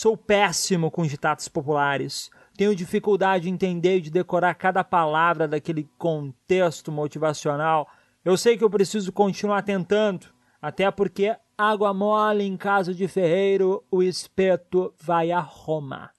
Sou péssimo com ditados populares. Tenho dificuldade de entender e de decorar cada palavra daquele contexto motivacional. Eu sei que eu preciso continuar tentando, até porque água mole em casa de ferreiro, o espeto vai a Roma.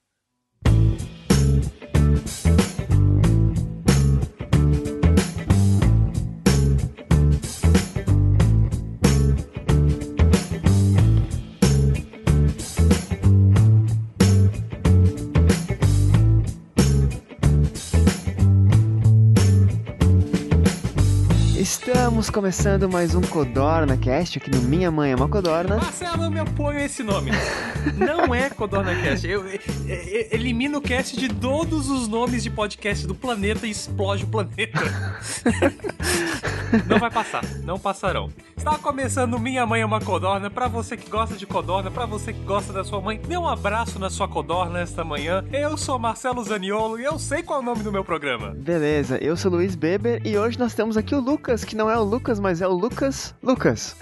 Estamos começando mais um Codorna Cast aqui no Minha Mãe é uma Codorna. Marcelo, eu me apoio a esse nome. Não é Codorna Cast. Eu, eu, eu, elimino o cast de todos os nomes de podcast do planeta e explode o planeta. Não vai passar, não passarão. Está começando Minha Mãe é uma Codorna. Para você que gosta de Codorna, para você que gosta da sua mãe, dê um abraço na sua Codorna esta manhã. Eu sou Marcelo Zaniolo e eu sei qual é o nome do meu programa. Beleza, eu sou Luiz Beber e hoje nós temos aqui o Lucas, que não é o Lucas, mas é o Lucas. Lucas.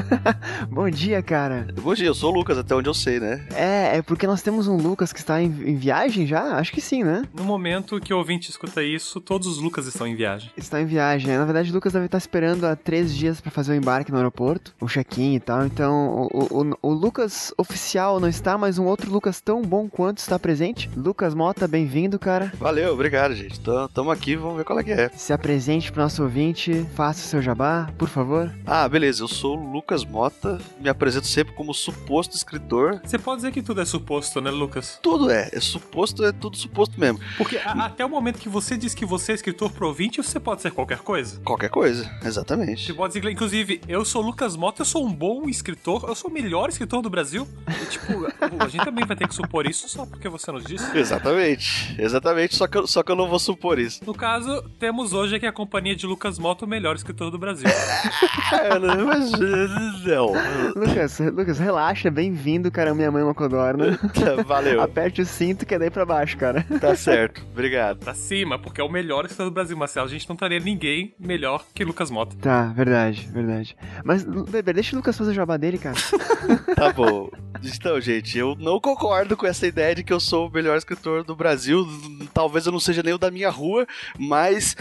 Bom dia, cara. Bom dia, eu sou o Lucas, até onde eu sei, né? É, é porque nós temos um Lucas que está em, em viagem já? Acho que sim, né? No momento que o ouvinte escuta isso, todos os Lucas estão em viagem. Está em viagem. Na verdade, o Lucas deve estar esperando há três dias para fazer o embarque no aeroporto, o check-in e tal. Então, o, o, o, Lucas oficial não está, mas um outro Lucas tão bom quanto está presente. Lucas Mota, bem-vindo, cara. Valeu, obrigado, gente. Tamo aqui, vamos ver qual é que é. Se apresente pro nosso ouvinte, faça o seu jabá, por favor. Ah, beleza. Eu sou o Lucas Mota, me apresento sempre como suposto escritor. Você pode dizer que tudo é suposto, né, Lucas? Tudo é. É suposto, é tudo suposto mesmo. Porque a, até o momento que você diz que você é escritor pro ouvinte, você pode ser qualquer coisa. Qualquer coisa, exatamente. Você pode dizer, inclusive, eu sou Lucas Mota, eu sou um bom escritor, eu sou o melhor escritor do Brasil. E, tipo, a gente também vai ter que supor isso só porque você nos disse. Exatamente, exatamente, só que, eu, só que eu não vou supor isso. No caso, temos hoje aqui a companhia de Lucas Mota, o melhor escritor do Brasil. não. Lucas, Lucas, relaxa, bem-vindo, cara. Minha mãe é uma codorna. Valeu. Aperte o cinto que é daí pra baixo, cara. Tá certo, obrigado. Pra cima, porque é o melhor escritor do Brasil, Marcelo. A gente não estaria ninguém melhor que Lucas Mota. Tá, verdade, verdade. Mas, Beber, deixa o Lucas fazer o jabá dele, cara. tá bom. Então, gente, eu não concordo com essa ideia de que eu sou o melhor escritor do Brasil. Talvez eu não seja nem o da minha rua, mas.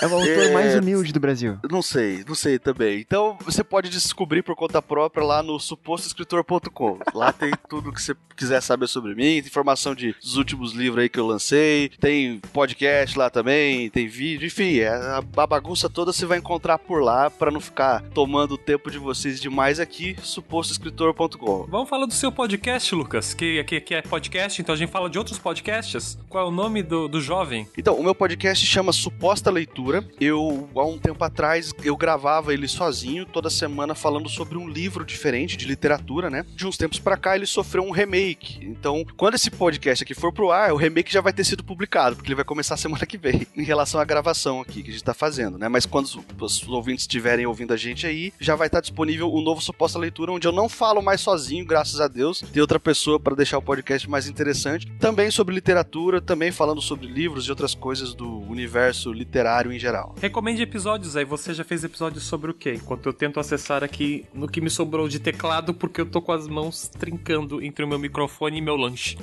É o autor é... mais humilde do Brasil. Não sei, não sei também. Então, você pode descobrir por conta própria lá no supostoescritor.com. Lá tem tudo que você quiser saber sobre mim, informação de, dos últimos livros aí que eu lancei, tem podcast lá também, tem vídeo, enfim, é, a, a bagunça toda você vai encontrar por lá para não ficar tomando o tempo de vocês demais aqui, supostoescritor.com. Vamos falar do seu podcast, Lucas, que, que é podcast, então a gente fala de outros podcasts. Qual é o nome do, do jovem? Então, o meu podcast chama Suposta Leitura. Eu, há um tempo atrás, eu gravava ele sozinho, toda semana falando sobre um livro diferente de literatura, né? De uns tempos para cá ele sofreu um remake. Então, quando esse podcast aqui for pro ar, o remake já vai ter sido publicado, porque ele vai começar semana que vem, em relação à gravação aqui que a gente tá fazendo, né? Mas quando os, os ouvintes estiverem ouvindo a gente aí, já vai estar disponível o novo Suposta Leitura, onde eu não falo mais sozinho, graças a Deus. Tem outra pessoa para deixar o podcast mais interessante. Também sobre literatura, também falando sobre livros e outras coisas do universo literário em geral. Recomende episódios aí. Você já fez episódios sobre o quê? Enquanto eu tento acessar aqui no que me sobrou de teclado, porque eu tô com as mãos trincando entre o meu microfone e meu lanche.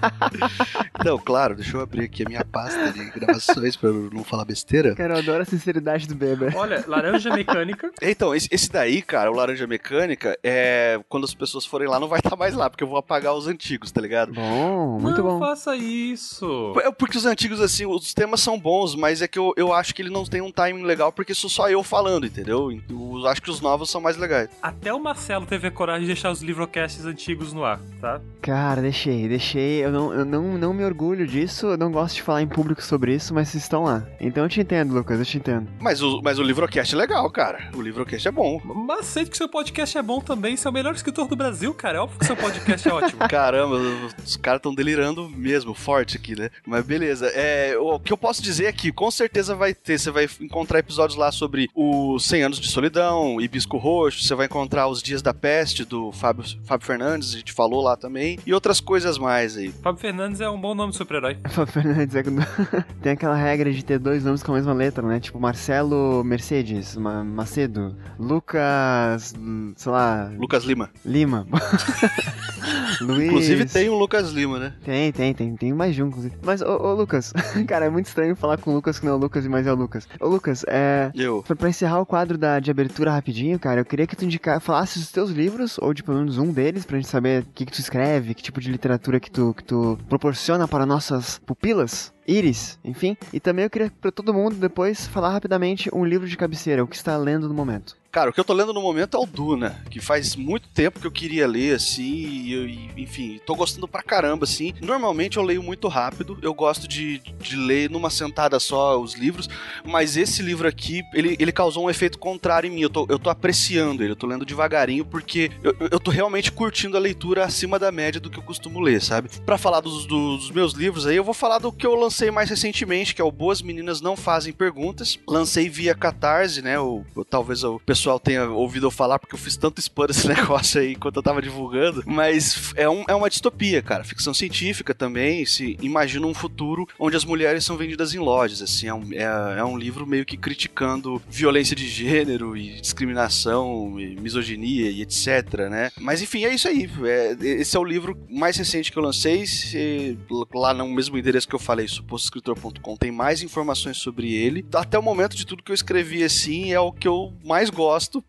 não, claro, deixa eu abrir aqui a minha pasta de gravações pra eu não falar besteira. Cara, eu adoro a sinceridade do Beber. Olha, Laranja Mecânica. Então, esse, esse daí, cara, o Laranja Mecânica, é quando as pessoas forem lá, não vai estar tá mais lá, porque eu vou apagar os antigos, tá ligado? Bom, muito não bom. Não faça isso. É porque os antigos, assim, os temas são bons, mas é que eu, eu acho que ele não tem um timing legal, porque sou só eu falando, entendeu? Eu acho que os novos são mais legais. Até o Marcelo teve a coragem de deixar os livrocasts antigos no ar, tá? Cara, deixei, deixei. Eu não, eu não, não me orgulho disso, eu não gosto de falar em público sobre isso, mas vocês estão lá. Então eu te entendo, Lucas, eu te entendo. Mas o, mas o livrocast é legal, cara. O livrocast é bom. Mas aceito que seu podcast é bom também. Você é o melhor escritor do Brasil, cara. É óbvio que seu podcast é ótimo. Caramba, os caras estão delirando mesmo, forte aqui, né? Mas beleza. É, o que eu posso dizer é que com certeza vai ter, você vai encontrar episódios lá sobre os 100 anos de solidão, Hibisco Roxo, você vai encontrar os Dias da Peste do Fábio, Fábio Fernandes, a gente falou lá também, e outras coisas mais aí. Fábio Fernandes é um bom nome de super-herói. Fábio Fernandes é Tem aquela regra de ter dois nomes com a mesma letra, né? Tipo Marcelo Mercedes, Ma- Macedo, Lucas, sei lá, Lucas Lima. Lima. Luiz. Inclusive tem o Lucas Lima, né? Tem, tem, tem, tem mais de um, inclusive. Mas, ô, ô, Lucas, cara, é muito estranho falar com o Lucas que não é o Lucas, mas é o Lucas. Ô, Lucas, é. Eu. Pra, pra encerrar o quadro da, de abertura rapidinho, cara, eu queria que tu indicar, falasse os teus livros, ou de pelo menos um deles, pra gente saber o que, que tu escreve, que tipo de literatura que tu, que tu proporciona para nossas pupilas. Íris, enfim. E também eu queria pra todo mundo depois falar rapidamente um livro de cabeceira, o que está lendo no momento. Cara, o que eu tô lendo no momento é o Duna, que faz muito tempo que eu queria ler, assim, e, e, enfim, tô gostando pra caramba, assim. Normalmente eu leio muito rápido, eu gosto de, de ler numa sentada só os livros, mas esse livro aqui, ele, ele causou um efeito contrário em mim, eu tô, eu tô apreciando ele, eu tô lendo devagarinho, porque eu, eu tô realmente curtindo a leitura acima da média do que eu costumo ler, sabe? Pra falar dos, dos meus livros aí, eu vou falar do que eu lancei mais recentemente, que é o Boas Meninas Não Fazem Perguntas. Lancei via Catarse, né? Ou, ou talvez o pessoal tenha ouvido eu falar, porque eu fiz tanto spam desse negócio aí enquanto eu tava divulgando. Mas é, um, é uma distopia, cara. Ficção científica também. Se imagina um futuro onde as mulheres são vendidas em lojas. Assim, é um, é, é um livro meio que criticando violência de gênero e discriminação e misoginia e etc, né? Mas enfim, é isso aí. É, esse é o livro mais recente que eu lancei. Se- lá no mesmo endereço que eu falei, supostoescritor.com, tem mais informações sobre ele. Até o momento de tudo que eu escrevi assim, é o que eu mais gosto,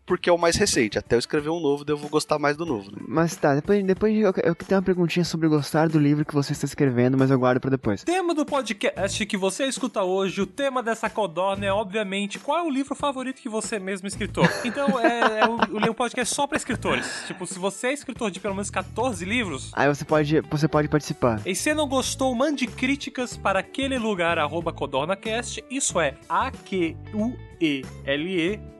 porque é o mais recente. Até eu escrever um novo, daí eu vou gostar mais do novo, né? Mas tá, depois, depois eu, eu tenho uma perguntinha sobre gostar do livro que você está escrevendo, mas eu guardo pra depois. Tema do podcast que você escuta hoje, o tema dessa codorna é, obviamente, qual é o livro favorito que você mesmo escritor. Então, é, é um, um podcast só pra escritores. Tipo, se você é escritor de pelo menos 14 livros, Aí você pode, você pode participar. e se não gostou, mande críticas para aquele lugar, arroba codornacast, isso é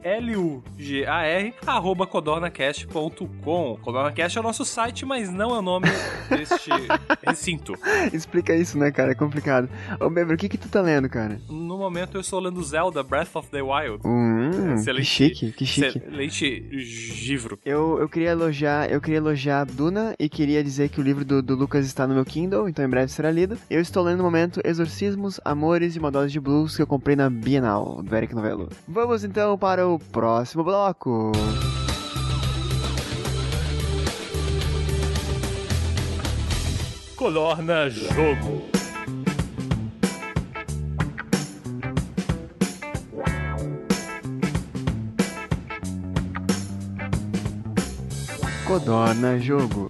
A-Q-U-E-L-E-L-U-G-A-R, arroba codornacast.com. Codornacast é o nosso site, mas não é o nome deste recinto. Explica isso, né, cara? É complicado. Ô, Beber, o que que tu tá lendo, cara? No momento eu estou lendo Zelda Breath of the Wild. Hum, que Excelente. chique, que chique. Excelente livro. Eu, eu queria elogiar, eu queria elogiar Duna e queria dizer que o livro do, do Lucas está no meu Kindle, então em breve será lido. Eu estou lendo no momento Exorcismos, Amores e uma Dose de Blues que eu comprei na Bienal, do Eric Novello. Vamos então para o próximo bloco. Colorna Jogo. Codorna Jogo.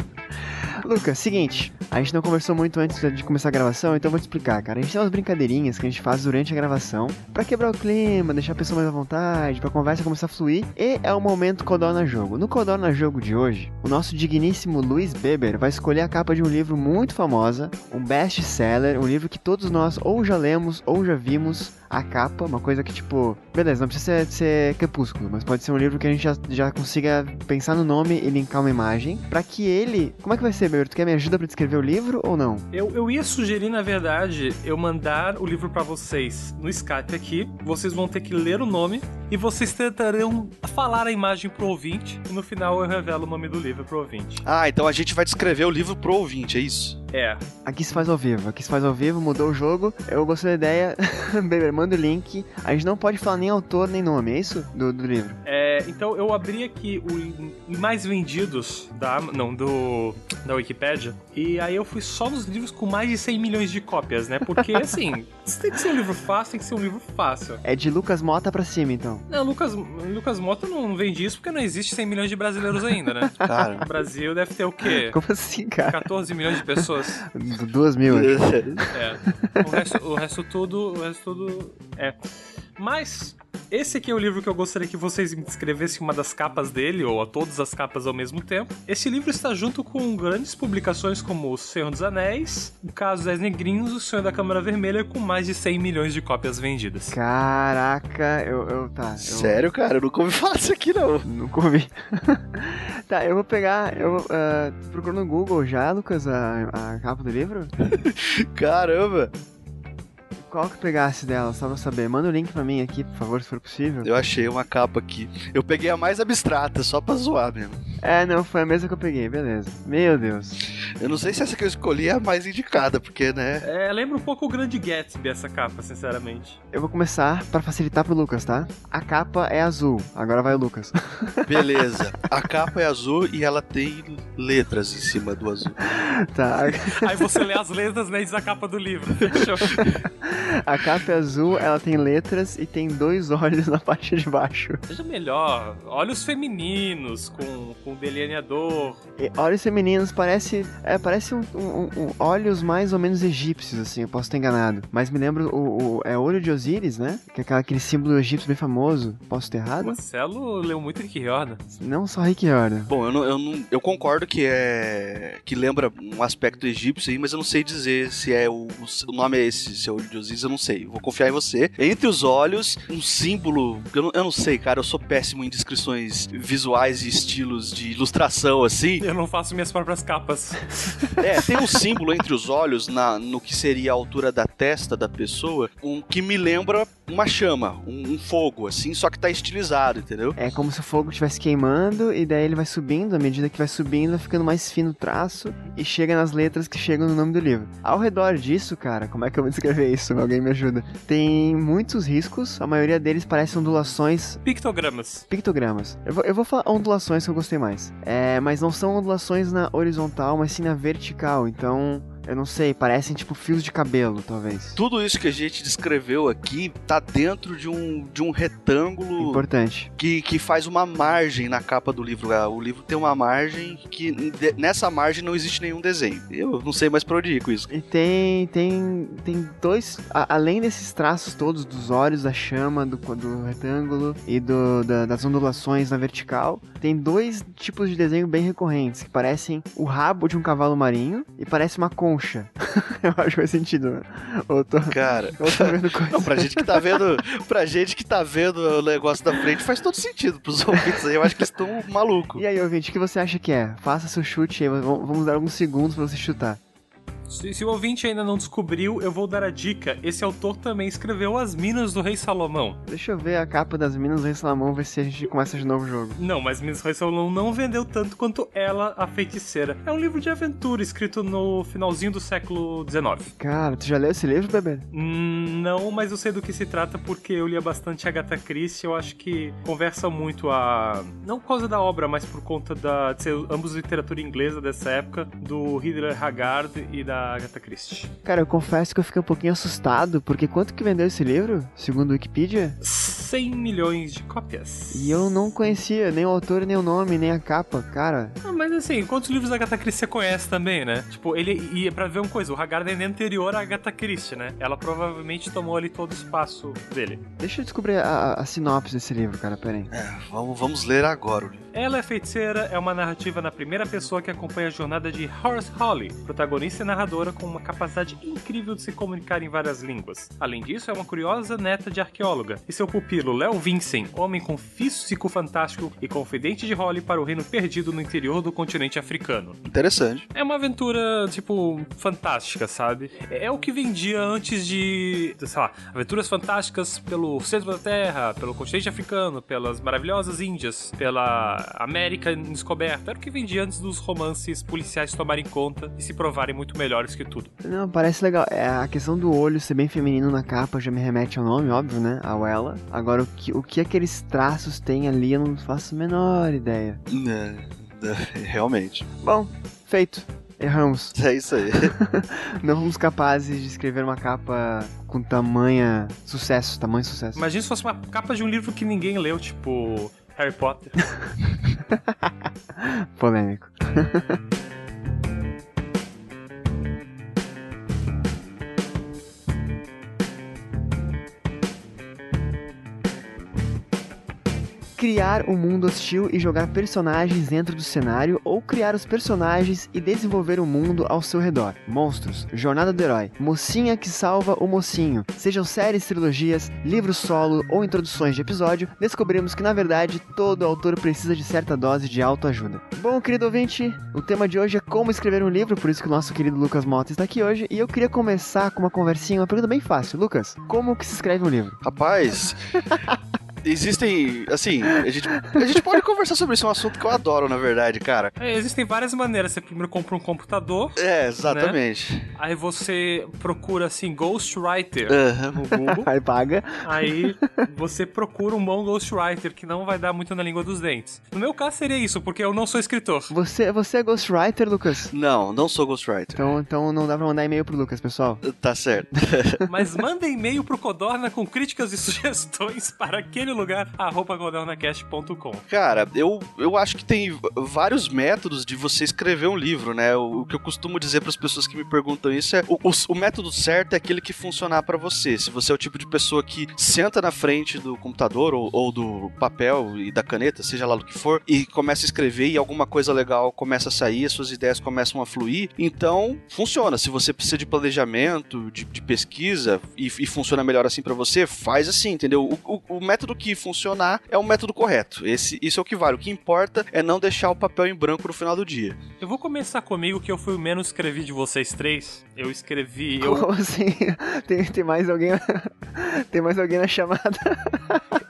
Lucas, seguinte, a gente não conversou muito antes de começar a gravação, então vou te explicar, cara. A gente tem umas brincadeirinhas que a gente faz durante a gravação pra quebrar o clima, deixar a pessoa mais à vontade, pra conversa começar a fluir. E é o momento Codorna Jogo. No Codorna Jogo de hoje, o nosso digníssimo Luiz Beber vai escolher a capa de um livro muito famosa, um best-seller, um livro que todos nós ou já lemos ou já vimos a capa, uma coisa que tipo, beleza, não precisa ser, ser crepúsculo, mas pode ser um livro que a gente já, já consiga pensar no nome e linkar uma imagem, pra que ele. Como é que vai ser, Beber? Tu quer me ajuda pra descrever o livro ou não? Eu, eu ia sugerir, na verdade, eu mandar o livro pra vocês no Skype aqui. Vocês vão ter que ler o nome e vocês tentarão falar a imagem pro ouvinte. E no final eu revelo o nome do livro pro ouvinte. Ah, então a gente vai descrever o livro pro ouvinte, é isso? É. Aqui se faz ao vivo, aqui se faz ao vivo, mudou o jogo. Eu gostei da ideia. Beber, manda o link. A gente não pode falar nem autor nem nome, é isso? Do, do livro. É, então eu abri aqui os mais vendidos da não do da Wikipédia e aí eu fui só nos livros com mais de 100 milhões de cópias, né? Porque assim, se tem que ser um livro fácil, tem que ser um livro fácil. É de Lucas Mota pra cima, então. Não, Lucas Lucas Mota não vende isso porque não existe 100 milhões de brasileiros ainda, né? Cara. O Brasil deve ter o quê? Como assim, cara? 14 milhões de pessoas. Du- Duas mil. acho. É. O resto, o resto tudo, o resto tudo é. Mas esse aqui é o livro que eu gostaria que vocês me descrevessem uma das capas dele, ou a todas as capas ao mesmo tempo. Esse livro está junto com grandes publicações como O Senhor dos Anéis, O Caso das Negrinhos O Sonho da Câmara Vermelha, com mais de 100 milhões de cópias vendidas. Caraca, eu. eu tá. Eu, Sério, cara? Eu nunca ouvi falar disso aqui, não. Nunca ouvi. tá, eu vou pegar. Eu uh, procuro no Google já, Lucas, a, a capa do livro. Caramba! Qual que pegasse dela, só pra saber? Manda o link pra mim aqui, por favor, se for possível. Eu achei uma capa aqui. Eu peguei a mais abstrata, só pra zoar mesmo. É, não, foi a mesma que eu peguei, beleza. Meu Deus. Eu não sei se essa que eu escolhi é a mais indicada, porque, né? É, lembra um pouco o Grande Gatsby essa capa, sinceramente. Eu vou começar pra facilitar pro Lucas, tá? A capa é azul, agora vai o Lucas. Beleza. A capa é azul e ela tem letras em cima do azul. tá. Aí você lê as letras, né, diz a capa do livro. Fechou. A capa é azul, ela tem letras e tem dois olhos na parte de baixo. Seja melhor, olhos femininos, com, com delineador. E olhos femininos parece. É, parece um, um- um- olhos mais ou menos egípcios, assim, eu posso estar enganado. Mas me lembro o, o- é olho de Osíris, né? Que é aquela- aquele símbolo egípcio bem famoso. Posso ter errado? Marcelo leu muito Rick Riordan. Não só Rick Riordan. Bom, eu, não, eu, não, eu concordo que é. que lembra um aspecto egípcio aí, mas eu não sei dizer se é o, o nome é esse, se é olho de Osíris, eu não sei. Eu vou confiar em você. Entre os olhos, um símbolo. Eu não, eu não sei, cara, eu sou péssimo em descrições visuais e estilos de ilustração, assim. Eu não faço minhas próprias capas. É, tem um símbolo entre os olhos, na, no que seria a altura da testa da pessoa, um que me lembra uma chama, um, um fogo, assim, só que tá estilizado, entendeu? É como se o fogo estivesse queimando e daí ele vai subindo, à medida que vai subindo, vai ficando mais fino o traço e chega nas letras que chegam no nome do livro. Ao redor disso, cara, como é que eu vou descrever isso? Alguém me ajuda. Tem muitos riscos, a maioria deles parecem ondulações Pictogramas. pictogramas. Eu vou, eu vou falar ondulações que eu gostei mais. É, mas não são ondulações na horizontal, mas sim na vertical. Então, eu não sei, parecem tipo fios de cabelo, talvez. Tudo isso que a gente descreveu aqui tá dentro de um, de um retângulo Importante. que, que faz uma margem na capa do livro. Ah, O livro tem uma margem que nessa margem não existe nenhum desenho. Eu não sei mais pra onde ir com isso. E tem, tem, tem dois, a- além desses traços todos dos olhos, da chama, do, do retângulo e do, da- das ondulações na vertical, tem dois tipos de desenho bem recorrentes, que parecem o rabo de um cavalo marinho e parece uma concha. Eu acho que faz sentido, né? Ou tô, Cara, ou tô vendo coisa. não, pra gente que tá vendo, pra gente que tá vendo o negócio da frente faz todo sentido. Pros ouvintes aí, eu acho que estão malucos. E aí, ouvinte, o que você acha que é? Faça seu chute aí, vamos vamos dar alguns segundos pra você chutar. Se, se o ouvinte ainda não descobriu, eu vou dar a dica. Esse autor também escreveu As Minas do Rei Salomão. Deixa eu ver a capa das Minas do Rei Salomão, ver se a gente começa de novo o jogo. Não, mas Minas do Rei Salomão não vendeu tanto quanto ela, a feiticeira. É um livro de aventura escrito no finalzinho do século XIX. Cara, tu já leu esse livro, bebê? Hum, Não, mas eu sei do que se trata porque eu lia bastante Agatha Christie. Eu acho que conversa muito a. Não por causa da obra, mas por conta da, de ser ambos literatura inglesa dessa época, do Hitler Haggard e da Agatha Christie. Cara, eu confesso que eu fiquei um pouquinho assustado, porque quanto que vendeu esse livro, segundo o Wikipedia? 100 milhões de cópias. E eu não conhecia nem o autor, nem o nome, nem a capa, cara. Ah, mas assim, quantos livros da Agatha Christie você conhece também, né? Tipo, ele ia pra ver uma coisa, o Haggard é anterior à Agatha Christie, né? Ela provavelmente tomou ali todo o espaço dele. Deixa eu descobrir a, a sinopse desse livro, cara, peraí. É, vamos, vamos ler agora o livro. Ela é Feiticeira é uma narrativa na primeira pessoa que acompanha a jornada de Horace Holly, protagonista e narradora com uma capacidade incrível de se comunicar em várias línguas. Além disso, é uma curiosa neta de arqueóloga, e seu pupilo Léo Vincent, homem com físico fantástico e confidente de Holly para o reino perdido no interior do continente africano. Interessante. É uma aventura, tipo, fantástica, sabe? É o que vendia antes de, sei lá, aventuras fantásticas pelo centro da Terra, pelo continente africano, pelas maravilhosas Índias, pela América descoberta. Era o que vendia antes dos romances policiais tomarem conta e se provarem muito melhores que tudo. Não, parece legal. É, a questão do olho ser bem feminino na capa já me remete ao nome, óbvio, né? A Wella. Agora, o que, o que aqueles traços têm ali, eu não faço a menor ideia. É, é, realmente. Bom, feito. Erramos. É isso aí. Não fomos capazes de escrever uma capa com tamanha sucesso, tamanho sucesso. Imagina se fosse uma capa de um livro que ninguém leu, tipo Harry Potter. Polêmico. Criar um mundo hostil e jogar personagens dentro do cenário ou criar os personagens e desenvolver o mundo ao seu redor. Monstros, Jornada do Herói, Mocinha que salva o mocinho. Sejam séries, trilogias, livros solo ou introduções de episódio, descobrimos que na verdade todo autor precisa de certa dose de autoajuda. Bom, querido ouvinte, o tema de hoje é como escrever um livro, por isso que o nosso querido Lucas Mota está aqui hoje, e eu queria começar com uma conversinha, uma pergunta bem fácil. Lucas, como que se escreve um livro? Rapaz, existem, assim, a gente, a gente pode conversar sobre isso, é um assunto que eu adoro, na verdade, cara. É, existem várias maneiras. Você primeiro compra um computador, É, exatamente. aí você procura assim Ghostwriter Aham. no Google. Aí paga. Aí você procura um bom ghostwriter que não vai dar muito na língua dos dentes. No meu caso seria isso, porque eu não sou escritor. Você, você é ghostwriter, Lucas? Não, não sou ghostwriter. Então, então não dá pra mandar e-mail pro Lucas, pessoal. Tá certo. Mas manda e-mail pro Codorna com críticas e sugestões para aquele lugar, arroba codornacast.com. Cara, eu, eu acho que tem vários métodos de você escrever um livro, né? O, o que eu costumo dizer para as pessoas que me perguntam isso é: o, o, o método certo é aquele que funcionar para você. Se você é o tipo de pessoa que senta na frente do computador ou, ou do papel e da caneta, seja lá do que for, e começa a escrever e alguma coisa legal começa a sair, as suas ideias começam a fluir, então funciona. Se você precisa de planejamento, de, de pesquisa e, e funciona melhor assim para você, faz assim, entendeu? O, o- o método que funcionar é o método correto. Esse, isso é o que vale. O que importa é não deixar o papel em branco no final do dia. Eu vou começar comigo, que eu fui o menos escrevi de vocês três. Eu escrevi. Eu, Como assim? Tem, tem mais alguém. tem mais alguém na chamada.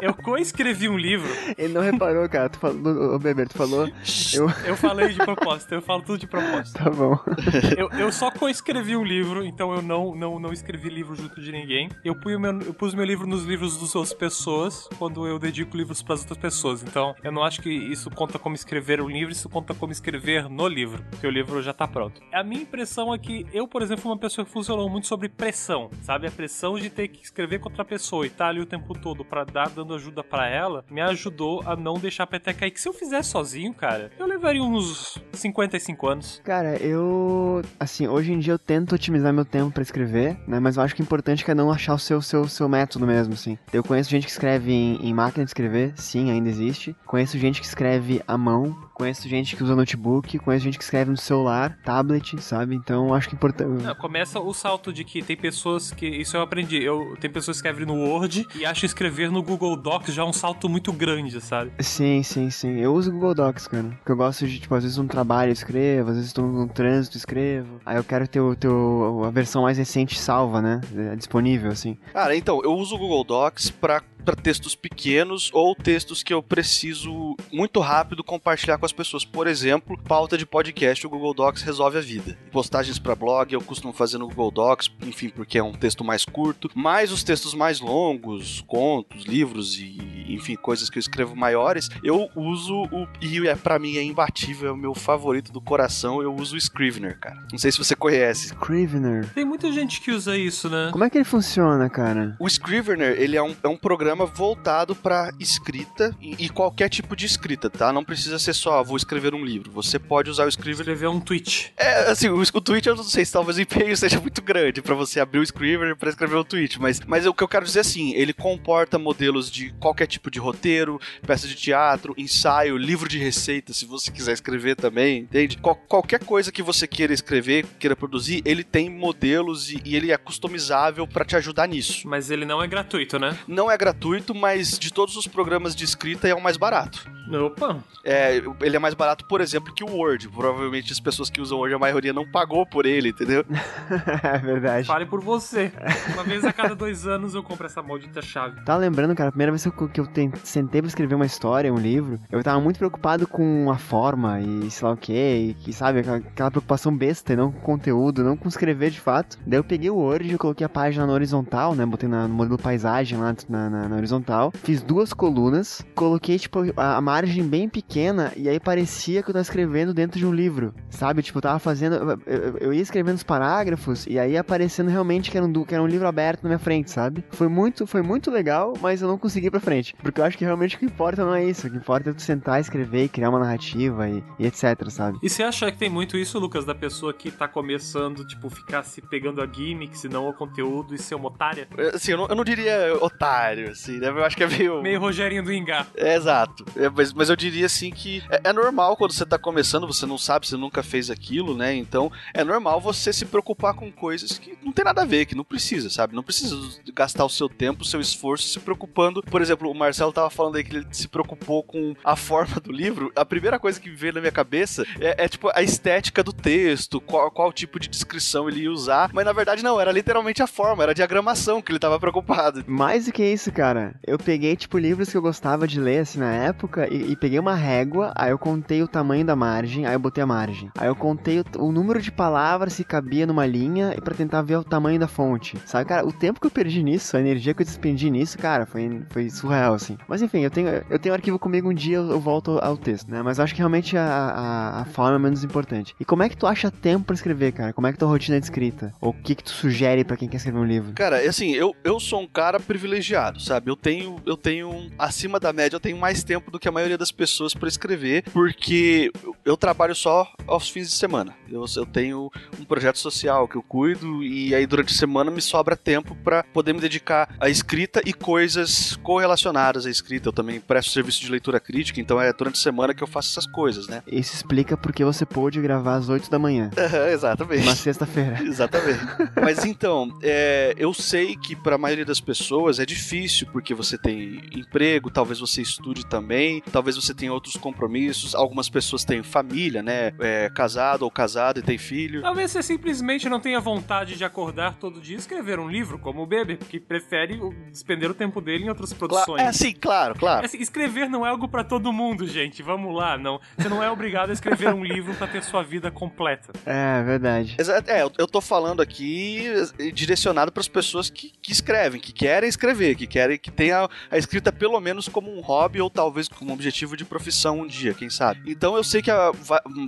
eu co-escrevi um livro. Ele não reparou, cara. Tu falou. Ô, Beber, tu falou. Eu. Eu falei de propósito, eu falo tudo de propósito. Tá bom. Eu, eu só co-escrevi um livro, então eu não, não, não escrevi livro junto de ninguém. Eu, pus meu, eu pus meu livro nos livros das outras pessoas, quando eu dedico livros para as outras pessoas. Então, eu não acho que isso conta como escrever um livro, isso conta como escrever no livro, porque o livro já tá pronto. A minha impressão é que eu, por exemplo, fui uma pessoa que funcionou muito sobre pressão, sabe? A pressão de ter que escrever com outra pessoa e tá ali o tempo todo pra dar, dando ajuda pra ela, me ajudou a não deixar a peteca cair. Que se eu fizesse sozinho, cara, eu levaria uns 55 anos. Cara, eu. Assim, hoje em dia eu tento otimizar meu tempo pra escrever, né? Mas eu acho que o importante é não achar o seu, seu, seu método mesmo, assim. Eu conheço gente que escreve em, em máquina de escrever, sim, ainda existe. Conheço gente que escreve à mão. Conheço gente que usa notebook. Conheço gente que escreve no celular, tablet, sabe? Então acho que é importante. Não, começa o salto de que tem pessoas que. Isso eu aprendi. Eu, tem pessoas que escrevem no Word e acham escrever no Google Docs já um salto muito grande, sabe? Sim, sim, sim. Eu uso o Google Docs, cara. Porque eu gosto de, tipo, às vezes no trabalho eu escrevo, às vezes tô no trânsito eu escrevo. Aí eu quero ter, o, ter o- a versão mais recente salva, né? É, disponível, assim. Cara, então, eu uso o Google Docs pra para textos pequenos ou textos que eu preciso muito rápido compartilhar com as pessoas. Por exemplo, pauta de podcast, o Google Docs resolve a vida. Postagens para blog eu costumo fazer no Google Docs, enfim, porque é um texto mais curto. Mas os textos mais longos, contos, livros e, enfim, coisas que eu escrevo maiores, eu uso o e é para mim é imbatível, é o meu favorito do coração, eu uso o Scrivener, cara. Não sei se você conhece. Scrivener. Tem muita gente que usa isso, né? Como é que ele funciona, cara? O Scrivener, ele é um, é um programa voltado para escrita e, e qualquer tipo de escrita, tá? Não precisa ser só, ah, vou escrever um livro. Você pode usar o Scrivener. Escrever um tweet. É, assim, o, o tweet eu não sei se talvez o empenho seja muito grande para você abrir o Scrivener para escrever um tweet, mas, mas o que eu quero dizer é assim, ele comporta modelos de qualquer tipo de roteiro, peça de teatro, ensaio, livro de receita, se você quiser escrever também, entende? Qual- qualquer coisa que você queira escrever, queira produzir, ele tem modelos e, e ele é customizável para te ajudar nisso. Mas ele não é gratuito, né? Não é gratuito, mas de todos os programas de escrita é o mais barato. Opa. É, ele é mais barato, por exemplo, que o Word. Provavelmente as pessoas que usam Word, a maioria não pagou por ele, entendeu? é verdade. Fale por você. Uma vez a cada dois anos eu compro essa maldita chave. Tava lembrando, cara, a primeira vez que eu, sentei pra escrever uma história, um livro, eu tava muito preocupado com a forma e sei lá o que, e que, sabe, aquela, aquela preocupação besta e não com conteúdo, não com escrever de fato. Daí eu peguei o Word, eu coloquei a página na horizontal, né, botei na- no modelo paisagem lá na, na- na horizontal, fiz duas colunas, coloquei, tipo, a, a margem bem pequena e aí parecia que eu tava escrevendo dentro de um livro, sabe? Tipo, eu tava fazendo. Eu, eu, ia escrevendo os parágrafos e aí aparecendo realmente que era, um, que era um livro aberto na minha frente, sabe? Foi muito, foi muito legal, mas eu não consegui ir pra frente. Porque eu acho que realmente o que importa não é isso. O que importa é tu sentar, escrever e criar uma narrativa e, e etc, sabe? E você acha que tem muito isso, Lucas, da pessoa que tá começando, tipo, ficar se pegando a gimmick, se não o conteúdo e ser uma otária? Assim, eu não, eu não diria otário, assim, né? Eu acho que é meio. Meio Rogerinho do Engar. É, exato. É, mas, mas eu diria assim que é, é normal quando você tá começando, você não sabe, você nunca fez aquilo, né? Então é normal você se preocupar com coisas que não tem nada a ver, que não precisa, sabe? Não precisa gastar o seu tempo, o seu esforço se preocupando. Por exemplo, o Marcelo tava falando aí que ele se preocupou com a forma do livro. A primeira coisa que veio na minha cabeça é, é tipo a estética do texto, qual, qual tipo de descrição ele ia usar. Mas na verdade não, era literalmente a forma, era a diagramação que ele tava preocupado. Mais do que isso, cara. Eu peguei, tipo, livros que eu gostava de ler, assim, na época, e, e peguei uma régua, aí eu contei o tamanho da margem, aí eu botei a margem. Aí eu contei o, o número de palavras que cabia numa linha e para tentar ver o tamanho da fonte. Sabe, cara, o tempo que eu perdi nisso, a energia que eu despendi nisso, cara, foi, foi surreal, assim. Mas enfim, eu tenho, eu tenho um arquivo comigo, um dia eu, eu volto ao texto, né? Mas eu acho que realmente a, a, a, forma é menos importante. E como é que tu acha tempo para escrever, cara? Como é que tua rotina é de escrita? Ou o que que tu sugere para quem quer escrever um livro? Cara, assim, eu, eu sou um cara privilegiado, sabe? Eu tenho, eu tenho, acima da média, eu tenho mais tempo do que a maioria das pessoas para escrever, porque eu trabalho só aos fins de semana. Eu, eu tenho um projeto social que eu cuido e aí durante a semana me sobra tempo para poder me dedicar à escrita e coisas correlacionadas à escrita. Eu também presto serviço de leitura crítica, então é durante a semana que eu faço essas coisas, né? Isso explica porque você pôde gravar às 8 da manhã. exatamente. Na sexta-feira. exatamente. Mas então, é, eu sei que para a maioria das pessoas é difícil porque você tem emprego, talvez você estude também, talvez você tenha outros compromissos, algumas pessoas têm família, né? É, casado ou casado e tem filho. Talvez você simplesmente não tenha vontade de acordar todo dia e escrever um livro, como o Bebe, que prefere despender o tempo dele em outras produções. É sim, claro, claro. É assim, escrever não é algo para todo mundo, gente. Vamos lá, não. Você não é obrigado a escrever um livro para ter sua vida completa. É, verdade. É, eu tô falando aqui direcionado para as pessoas que, que escrevem, que querem escrever, que querem que tenha a escrita pelo menos como um hobby ou talvez como um objetivo de profissão um dia, quem sabe. Então eu sei que a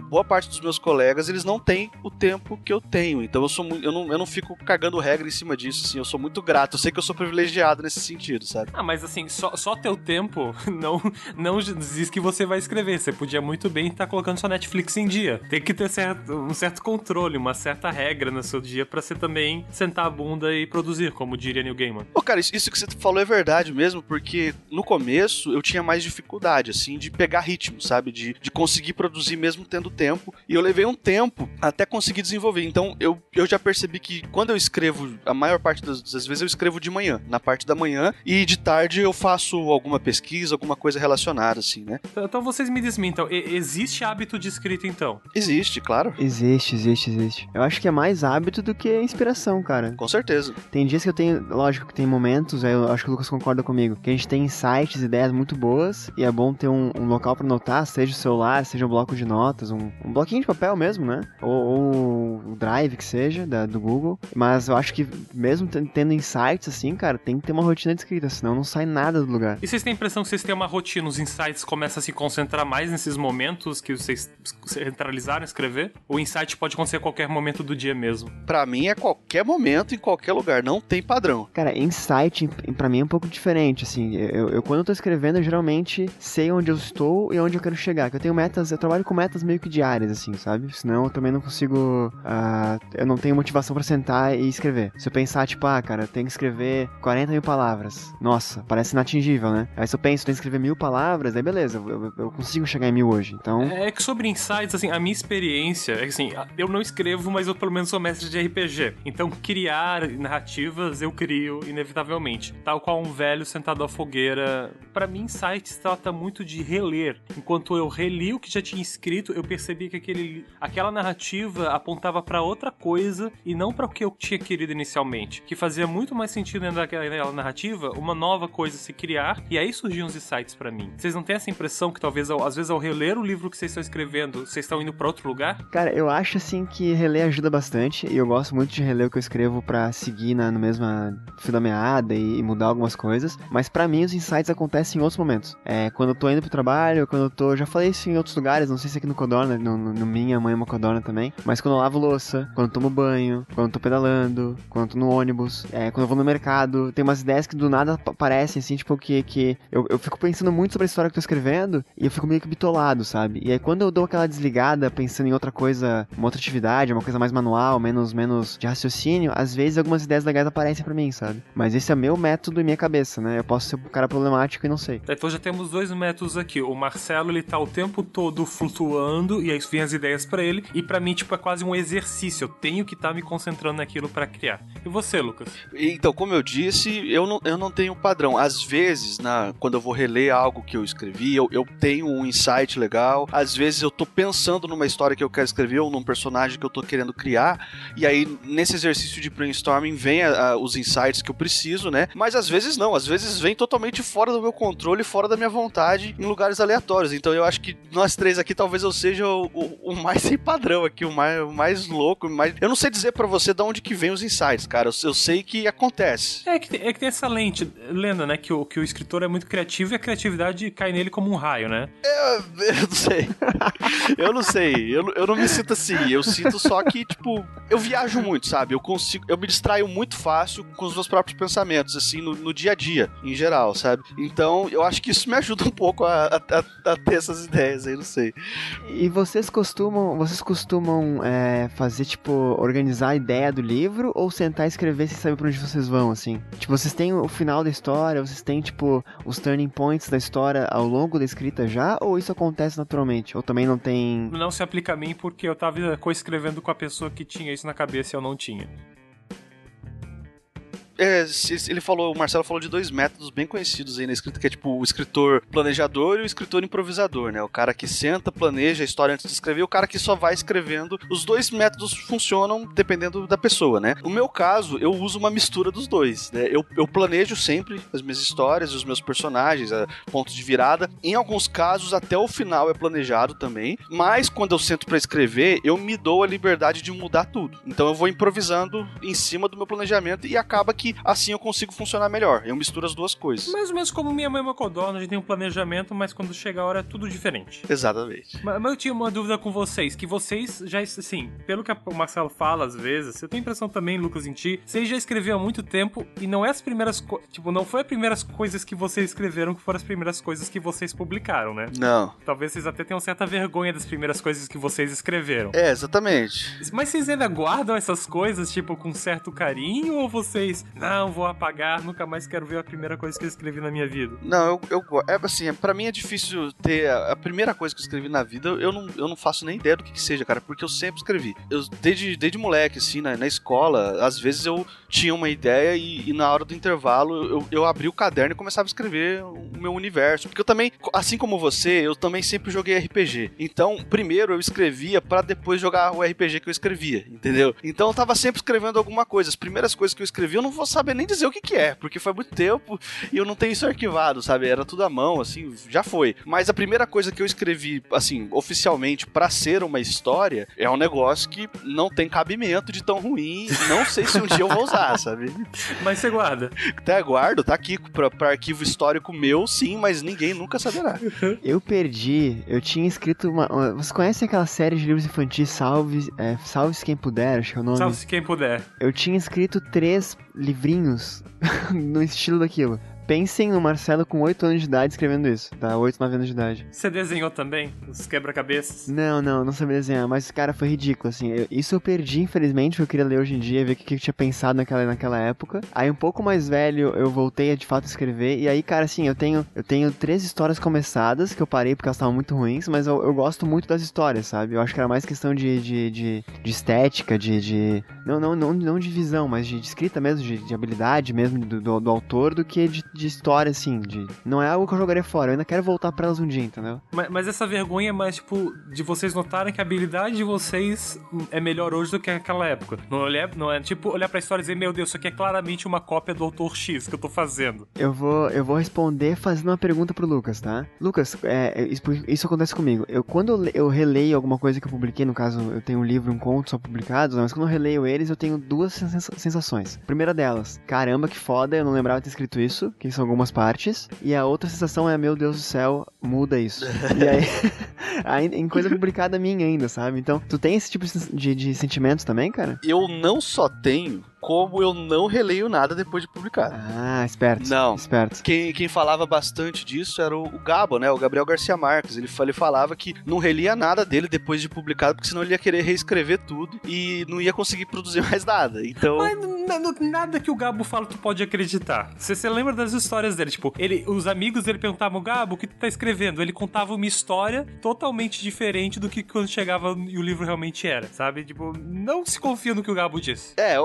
boa parte dos meus colegas, eles não têm o tempo que eu tenho. Então eu sou eu não, eu não fico cagando regra em cima disso, assim. Eu sou muito grato. Eu sei que eu sou privilegiado nesse sentido, sabe? Ah, mas assim, só, só teu tempo não, não diz que você vai escrever. Você podia muito bem estar colocando sua Netflix em dia. Tem que ter certo, um certo controle, uma certa regra no seu dia para você também sentar a bunda e produzir, como diria Neil Gaiman. Pô, cara, isso que você falou é verdade mesmo, porque no começo eu tinha mais dificuldade, assim, de pegar ritmo, sabe? De, de conseguir produzir mesmo tendo tempo. E eu levei um tempo até conseguir desenvolver. Então eu, eu já percebi que quando eu escrevo, a maior parte das, das vezes eu escrevo de manhã, na parte da manhã, e de tarde eu faço alguma pesquisa, alguma coisa relacionada, assim, né? Então, então vocês me desmintam, existe hábito de escrita então? Existe, claro. Existe, existe, existe. Eu acho que é mais hábito do que inspiração, cara. Com certeza. Tem dias que eu tenho, lógico que tem momentos, eu acho que o Lucas concorda comigo, que a gente tem insights, ideias muito boas, e é bom ter um, um local para anotar, seja o celular, seja um bloco de notas, um, um bloquinho de papel mesmo, né? Ou, ou o Drive que seja, da, do Google. Mas eu acho que mesmo tendo insights assim, cara, tem que ter uma rotina de escrita, senão não sai nada do lugar. E vocês têm a impressão que vocês têm uma rotina, os insights começam a se concentrar mais nesses momentos que vocês centralizaram escrever? O insight pode acontecer a qualquer momento do dia mesmo? Para mim é qualquer momento, em qualquer lugar, não tem padrão. Cara, insight para mim é um pouco diferente, assim. Eu, eu, quando eu tô escrevendo, eu geralmente sei onde eu estou e onde eu quero chegar. Que eu tenho metas, eu trabalho com metas meio que diárias, assim, sabe? Senão eu também não consigo. Uh, eu não tenho motivação para sentar e escrever. Se eu pensar, tipo, ah, cara, eu tenho que escrever 40 mil palavras. Nossa, parece inatingível, né? Aí se eu penso, tenho que escrever mil palavras, aí beleza, eu, eu consigo chegar em mil hoje. Então. É que sobre insights, assim, a minha experiência é que, assim, eu não escrevo, mas eu pelo menos sou mestre de RPG. Então, criar narrativas eu crio, inevitavelmente. Tal qual um velho sentado à fogueira. Para mim, insights trata muito de reler. Enquanto eu reli o que já tinha escrito, eu percebi que aquele, aquela narrativa apontava para outra coisa e não para o que eu tinha querido inicialmente. Que fazia muito mais sentido dentro daquela narrativa uma nova coisa se criar e aí surgiam os insights para mim. Vocês não têm essa impressão que talvez, às vezes, ao reler o livro que vocês estão escrevendo, vocês estão indo para outro lugar? Cara, eu acho assim que reler ajuda bastante e eu gosto muito de reler o que eu escrevo para seguir na, no mesmo fio da meada e, e mudar algumas coisas. Mas para mim os insights acontecem em outros momentos. É quando tô indo pro trabalho, quando eu tô. Já falei isso em outros lugares, não sei se aqui no Codorna, no, no, no Minha Mãe é uma Codorna também. Mas quando eu lavo louça, quando eu tomo banho, quando eu tô pedalando, quando eu tô no ônibus, é, quando eu vou no mercado, tem umas ideias que do nada aparecem, assim, tipo, que, que eu, eu fico pensando muito sobre a história que eu tô escrevendo e eu fico meio que bitolado, sabe? E aí quando eu dou aquela desligada, pensando em outra coisa, uma outra atividade, uma coisa mais manual, menos, menos de raciocínio, às vezes algumas ideias legais aparecem para mim, sabe? Mas esse é meu método e minha cabeça, né? Eu posso ser um cara problemático e não sei. Então já temos dois métodos aqui. O Marcelo, ele tá o tempo todo flutuando e aí vem as ideias para ele. E para mim, tipo, é quase um exercício. Eu tenho que estar tá me concentrando naquilo para criar. E você, Lucas? Então, como eu disse, eu não, eu não tenho padrão. Às vezes, na, quando eu vou reler algo que eu escrevi, eu, eu tenho um insight legal. Às vezes eu tô pensando numa história que eu quero escrever ou num personagem que eu tô querendo criar. E aí, nesse exercício de brainstorming, vem a, a, os insights que eu preciso, né? Mas às vezes não. Às vezes vem totalmente fora do meu controle, fora da minha vontade, em lugares aleatórios. Então eu acho que nós três aqui, talvez eu seja o, o, o mais sem padrão aqui, o mais, o mais louco. Mais... Eu não sei dizer para você de onde que vem os insights, cara. Eu, eu sei que acontece. É que, é que tem essa lente, lenda, né? Que o, que o escritor é muito criativo e a criatividade cai nele como um raio, né? Eu, eu não sei. eu não sei. Eu, eu não me sinto assim. Eu sinto só que, tipo, eu viajo muito, sabe? Eu consigo. Eu me distraio muito fácil com os meus próprios pensamentos, assim, no, no dia a dia, em geral, sabe? Então, eu acho que isso me ajuda um pouco a, a, a ter essas ideias aí, não sei. E vocês costumam. Vocês costumam é, fazer, tipo, organizar a ideia do livro ou sentar e escrever sem saber pra onde vocês vão, assim? Tipo, vocês têm o final da história, vocês têm, tipo, os turning points da história ao longo da escrita já, ou isso acontece naturalmente? Ou também não tem. Não se aplica a mim porque eu tava co-escrevendo com a pessoa que tinha isso na cabeça e eu não tinha. É, ele falou, o Marcelo falou de dois métodos bem conhecidos aí na escrita, que é tipo o escritor planejador e o escritor improvisador, né? O cara que senta, planeja a história antes de escrever, e o cara que só vai escrevendo. Os dois métodos funcionam dependendo da pessoa, né? No meu caso, eu uso uma mistura dos dois, né? Eu, eu planejo sempre as minhas histórias, os meus personagens, pontos de virada. Em alguns casos, até o final é planejado também, mas quando eu sento para escrever, eu me dou a liberdade de mudar tudo. Então eu vou improvisando em cima do meu planejamento e acaba que que assim eu consigo funcionar melhor. Eu misturo as duas coisas. Mais ou menos como minha mãe Mocodorna, a gente tem um planejamento, mas quando chega a hora é tudo diferente. Exatamente. Mas, mas eu tinha uma dúvida com vocês, que vocês já, assim, pelo que o Marcelo fala às vezes, eu tenho a impressão também, Lucas, em ti, vocês já escreveram há muito tempo e não é as primeiras, tipo, não foi as primeiras coisas que vocês escreveram que foram as primeiras coisas que vocês publicaram, né? Não. Talvez vocês até tenham certa vergonha das primeiras coisas que vocês escreveram. É, exatamente. Mas vocês ainda guardam essas coisas, tipo, com certo carinho ou vocês não, vou apagar, nunca mais quero ver a primeira coisa que eu escrevi na minha vida. Não, eu, eu é assim, para mim é difícil ter a, a, primeira coisa que eu escrevi na vida, eu não, eu não faço nem ideia do que, que seja, cara, porque eu sempre escrevi. Eu, desde, desde moleque, assim, na, na escola, às vezes eu tinha uma ideia e, e na hora do intervalo eu, eu abri o caderno e começava a escrever o meu universo. Porque eu também, assim como você, eu também sempre joguei RPG. Então, primeiro eu escrevia para depois jogar o RPG que eu escrevia, entendeu? Então eu tava sempre escrevendo alguma coisa. As primeiras coisas que eu escrevi eu não vou saber nem dizer o que, que é, porque foi muito tempo e eu não tenho isso arquivado, sabe? Era tudo à mão, assim, já foi. Mas a primeira coisa que eu escrevi, assim, oficialmente, para ser uma história, é um negócio que não tem cabimento de tão ruim. Não sei se um dia eu vou usar, sabe? Mas você guarda. Até guardo, tá aqui pra, pra arquivo histórico meu, sim, mas ninguém nunca saberá. Eu perdi, eu tinha escrito uma. uma você conhece aquela série de livros infantis Salve, é, Salve-se Quem Puder, acho que é o nome? Salve-se Quem Puder. Eu tinha escrito três livrinhos no estilo daquilo. Pensem no Marcelo com 8 anos de idade escrevendo isso, tá? 8, 9 anos de idade. Você desenhou também? Os quebra-cabeças? Não, não, não sabia desenhar, mas, cara, foi ridículo, assim. Eu, isso eu perdi, infelizmente, porque eu queria ler hoje em dia, ver o que, que eu tinha pensado naquela, naquela época. Aí, um pouco mais velho, eu voltei a, de fato, escrever. E aí, cara, assim, eu tenho, eu tenho três histórias começadas, que eu parei porque elas estavam muito ruins, mas eu, eu gosto muito das histórias, sabe? Eu acho que era mais questão de, de, de, de estética, de, de... Não, não, não, não de visão, mas de, de escrita mesmo, de, de habilidade mesmo do, do, do autor, do que de de história, assim, de. Não é algo que eu jogaria fora, eu ainda quero voltar pra elas um dia, entendeu? Mas, mas essa vergonha é mais, tipo, de vocês notarem que a habilidade de vocês é melhor hoje do que naquela época. Não, olhar, não é tipo olhar pra história e dizer, meu Deus, isso aqui é claramente uma cópia do autor X que eu tô fazendo. Eu vou, eu vou responder fazendo uma pergunta pro Lucas, tá? Lucas, é, isso, isso acontece comigo. Eu, quando eu, eu releio alguma coisa que eu publiquei, no caso, eu tenho um livro e um conto só publicados, mas quando eu releio eles, eu tenho duas sensações. primeira delas, caramba, que foda, eu não lembrava de ter escrito isso, que que são algumas partes, e a outra sensação é, meu Deus do céu, muda isso. e aí, aí, em coisa publicada minha ainda, sabe? Então, tu tem esse tipo de, de sentimentos também, cara? Eu não só tenho, como eu não releio nada depois de publicado. Ah, esperto. Não. Esperto. Quem, quem falava bastante disso era o, o Gabo, né? O Gabriel Garcia Marques. Ele, ele falava que não relia nada dele depois de publicado, porque senão ele ia querer reescrever tudo e não ia conseguir produzir mais nada. Então. Mas nada que o Gabo fala tu pode acreditar. Você, você lembra das histórias dele? Tipo, ele, os amigos dele perguntavam, Gabo, o que tu tá escrevendo? Ele contava uma história totalmente diferente do que quando chegava e o livro realmente era, sabe? Tipo, não se confia no que o Gabo disse. É,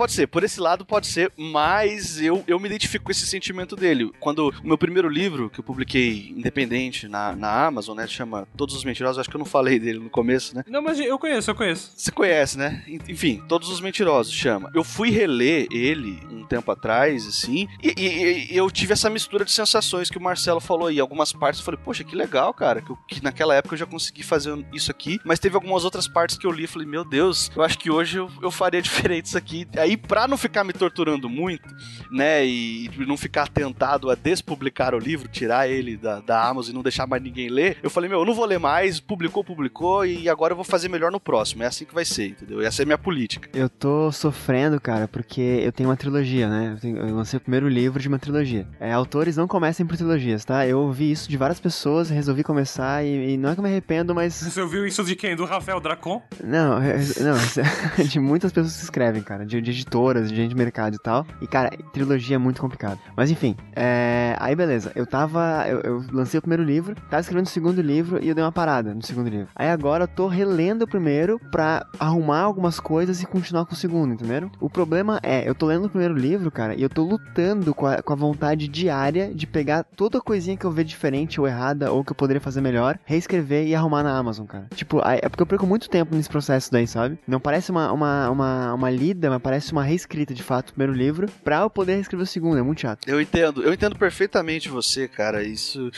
pode ser, por esse lado pode ser, mas eu, eu me identifico com esse sentimento dele. Quando o meu primeiro livro, que eu publiquei independente na, na Amazon, né, chama Todos os Mentirosos, acho que eu não falei dele no começo, né? Não, mas eu conheço, eu conheço. Você conhece, né? Enfim, Todos os Mentirosos chama. Eu fui reler ele um tempo atrás, assim, e, e, e eu tive essa mistura de sensações que o Marcelo falou aí. Algumas partes eu falei, poxa, que legal, cara, que, eu, que naquela época eu já consegui fazer isso aqui, mas teve algumas outras partes que eu li e falei, meu Deus, eu acho que hoje eu, eu faria diferente isso aqui. Aí aí, pra não ficar me torturando muito, né, e não ficar tentado a despublicar o livro, tirar ele da, da Amazon e não deixar mais ninguém ler, eu falei, meu, eu não vou ler mais, publicou, publicou, e agora eu vou fazer melhor no próximo. É assim que vai ser, entendeu? Essa é a minha política. Eu tô sofrendo, cara, porque eu tenho uma trilogia, né? Eu, tenho, eu lancei o primeiro livro de uma trilogia. É, autores não comecem por trilogias, tá? Eu ouvi isso de várias pessoas, resolvi começar e, e não é que eu me arrependo, mas. Você ouviu isso de quem? Do Rafael Dracon? Não, não, de muitas pessoas que escrevem, cara. De, de editoras, de gente de mercado e tal. E, cara, trilogia é muito complicado. Mas enfim, é... aí beleza. Eu tava. Eu, eu, lancei o primeiro livro, tava escrevendo o segundo livro e eu dei uma parada no segundo livro. Aí agora eu tô relendo o primeiro pra arrumar algumas coisas e continuar com o segundo, entenderam? O problema é, eu tô lendo o primeiro livro, cara, e eu tô lutando com a, com a vontade diária de pegar toda a coisinha que eu ver diferente ou errada ou que eu poderia fazer melhor, reescrever e arrumar na Amazon, cara. Tipo, é porque eu perco muito tempo nesse processo daí, sabe? Não parece uma, uma, uma, uma lida, mas parece uma reescrita escrita de fato o primeiro livro pra eu poder escrever o segundo. É muito chato. Eu entendo, eu entendo perfeitamente você, cara. Isso.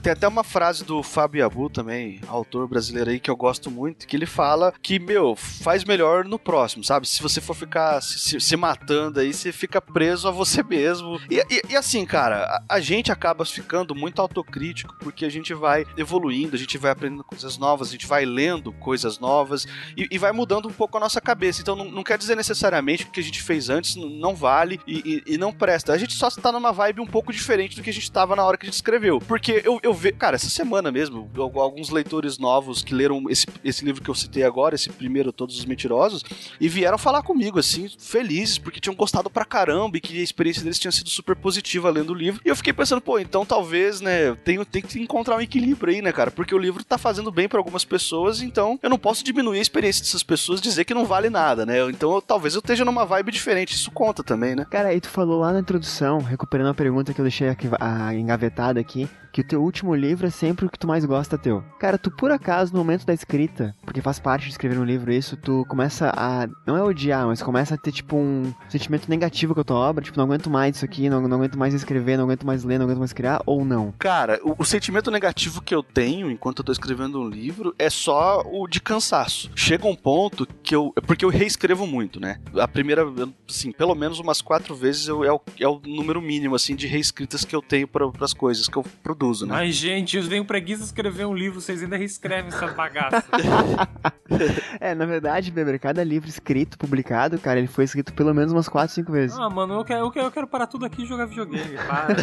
Tem até uma frase do Fábio Abu também, autor brasileiro aí, que eu gosto muito, que ele fala que, meu, faz melhor no próximo, sabe? Se você for ficar se, se matando aí, você fica preso a você mesmo. E, e, e assim, cara, a, a, gente acaba ficando muito autocrítico porque a gente vai evoluindo, a gente vai aprendendo coisas novas, a gente vai lendo coisas novas e, e vai mudando um pouco a nossa cabeça. Então não, não quer dizer necessariamente que a gente fez antes não vale e, e, e, não presta. A gente só tá numa vibe um pouco diferente do que a gente tava na hora que a gente escreveu. Porque eu, eu vejo, cara, essa semana mesmo, alguns leitores novos que leram esse, esse livro que eu citei agora, esse primeiro, Todos os Mentirosos, e vieram falar comigo, assim, felizes, porque tinham gostado pra caramba e que a experiência deles tinha sido super positiva lendo o livro. E eu fiquei pensando, pô, então talvez, né, tenho, tem que encontrar um equilíbrio aí, né, cara? Porque o livro tá fazendo bem para algumas pessoas, então eu não posso diminuir a experiência dessas pessoas dizer que não vale nada, né? Então eu, talvez eu esteja numa vibe diferente. Isso conta também, né? Cara, aí tu falou lá na introdução, recuperando a pergunta que eu deixei aqui, a, engavetada aqui, que o teu último livro é sempre o que tu mais gosta teu. Cara, tu por acaso, no momento da escrita, porque faz parte de escrever um livro isso, tu começa a. Não é odiar, mas começa a ter, tipo, um sentimento negativo com a tua obra. Tipo, não aguento mais isso aqui, não, não aguento mais escrever, não aguento mais ler, não aguento mais criar, ou não? Cara, o, o sentimento negativo que eu tenho enquanto eu tô escrevendo um livro é só o de cansaço. Chega um ponto que eu. Porque eu reescrevo muito, né? A primeira, assim, pelo menos umas quatro vezes eu, é, o, é o número mínimo, assim, de reescritas que eu tenho para as coisas que eu produzo produzo, né? Mas, gente, eu tenho preguiça de escrever um livro, vocês ainda reescrevem essa bagaça. é, na verdade, Beber, cada livro escrito, publicado, cara, ele foi escrito pelo menos umas 4, 5 vezes. Ah, mano, eu quero, eu quero, eu quero parar tudo aqui e jogar videogame. Para.